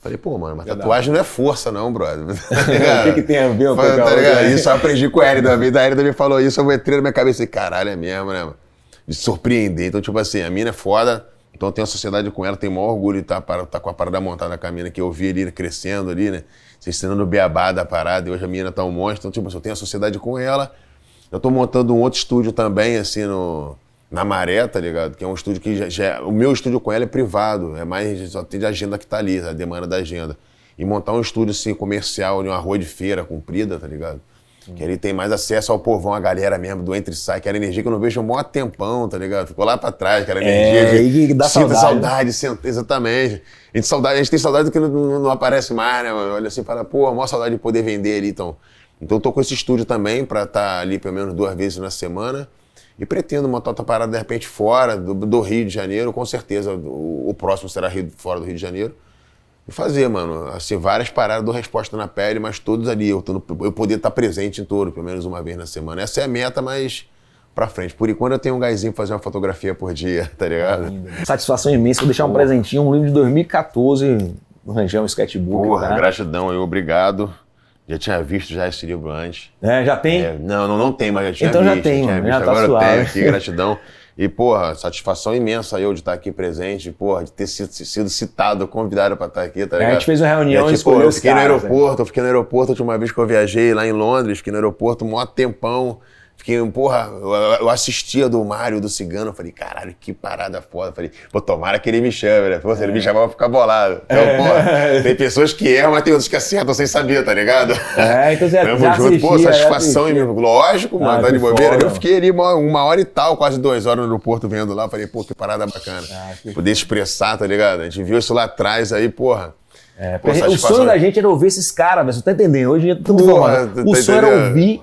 Falei, pô, mano, mas tatuagem não é força, não, brother. O que que tem a ver com a tá ligado? Isso eu aprendi com Hélio também. Da Hélio também falou isso, eu entrei na minha cabeça e caralho, é mesmo, né, mano? De surpreender. Então, tipo assim, a mina é foda, então eu tenho uma sociedade com ela, tenho o maior orgulho de estar tá, tá com a parada montada com a mina, que eu vi ali crescendo ali, né? Se ensinando o beabá da parada, e hoje a mina tá um monstro. Então, tipo assim, eu tenho a sociedade com ela. Eu tô montando um outro estúdio também, assim, no, na Maré, tá ligado? Que é um estúdio que já, já- O meu estúdio com ela é privado, é mais. Só tem de agenda que tá ali, a demanda da agenda. E montar um estúdio, assim, comercial, de uma rua de feira comprida, tá ligado? Que ele tem mais acesso ao povão, a galera mesmo, do entre e sai, que era energia que eu não vejo há maior tempão, tá ligado? Ficou lá pra trás, aquela energia É, de. e dá sinta saudade. saudade, exatamente. A gente, saudade, a gente tem saudade do que não, não- aparece mais, né? mano? Olha assim fala, pô, a maior saudade de poder vender ali, então. Então eu tô com esse estúdio também pra estar ali pelo menos duas vezes na semana. E pretendo montar outra parada de repente fora do, do Rio de Janeiro, com certeza. O, o próximo será Rio- fora do Rio de Janeiro. E fazer, mano, assim, várias paradas, dou resposta na pele, mas todos ali, eu, tô no- eu poder estar presente em todo, pelo menos uma vez na semana. Essa é a meta, mas pra frente. Por enquanto eu tenho um gásinho pra fazer uma fotografia por dia, tá ligado? Satisfação imensa. Vou deixar um presentinho, um livro de 2014, do Ranjão Sketchbook. Porra, tá? gratidão, obrigado. Já tinha visto já esse livro antes. É, já tem? É, não, não, não tem, mas já tinha Então já visto. tem, tinha mano, visto. já tá Agora eu suave. tenho aqui, gratidão. E, porra, satisfação imensa eu de estar aqui presente, porra, de ter sido, sido citado, convidado pra estar aqui, tá É, a ligado? gente fez uma reunião é, e tipo, escolheu eu fiquei caras, no aeroporto, eu fiquei no aeroporto a última vez que eu viajei lá em Londres, fiquei no aeroporto um maior tempão. Fiquei, porra, eu, eu assistia do Mário, do Cigano, eu falei, caralho, que parada foda. Eu falei, pô, tomara que ele me chame, né? Pô, se ele me chamar, eu vou ficar bolado. Então, É. porra, tem pessoas que erram, mas tem outros que acertam sem saber, tá ligado? É, então você Tamo já junto, pô, assistia, já satisfação em mim. Lógico, mano, Ah, tá de bobeira. foda. Eu fiquei ali uma, uma hora e tal, quase duas horas no aeroporto vendo lá. Falei, pô, que parada bacana. Ah, que Poder expressar, tá ligado? A gente viu isso lá atrás aí, porra. É, Pô, o sonho da gente era ouvir esses caras, velho. Você tá entendendo? Hoje em dia tudo tu O tá sonho era ouvir,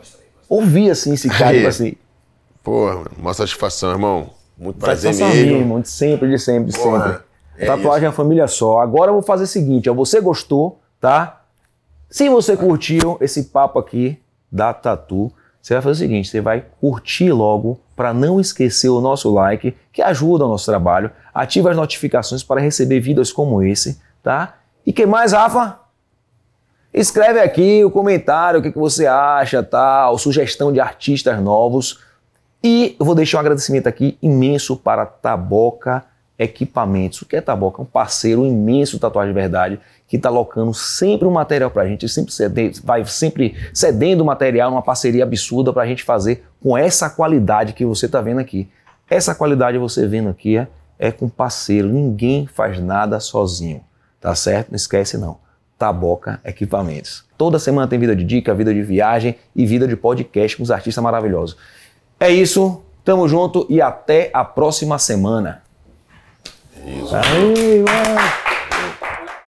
ouvir assim esse cara, Aí. tipo assim. Porra, mano, uma satisfação, irmão. Muito prazer Satisfação mesmo. mínima, de sempre, de sempre, de Porra, sempre. é Tatuagem é família só. Agora eu vou fazer o seguinte, ó, você gostou, tá? Se você curtiu esse papo aqui da Tatu, você vai fazer o seguinte, você vai curtir logo para não esquecer o nosso like, que ajuda o nosso trabalho. Ativa as notificações para receber vídeos como esse, tá? E que mais, Rafa? Escreve aqui o comentário, o que, que você acha, tal, sugestão de artistas novos. E eu vou deixar um agradecimento aqui imenso para Taboca Equipamentos. O que é Taboca? Um parceiro imenso Tatuagem de Verdade, que está alocando sempre um material para a gente, sempre cede- vai sempre cedendo material numa parceria absurda para a gente fazer com essa qualidade que você está vendo aqui. Essa qualidade você vendo aqui é, é com parceiro, ninguém faz nada sozinho, tá certo? Não esquece não. Taboca Equipamentos. Toda semana tem vida de dica, vida de viagem e vida de podcast com os artistas maravilhosos. É isso, tamo junto e até a próxima semana. Isso. Aí, mano.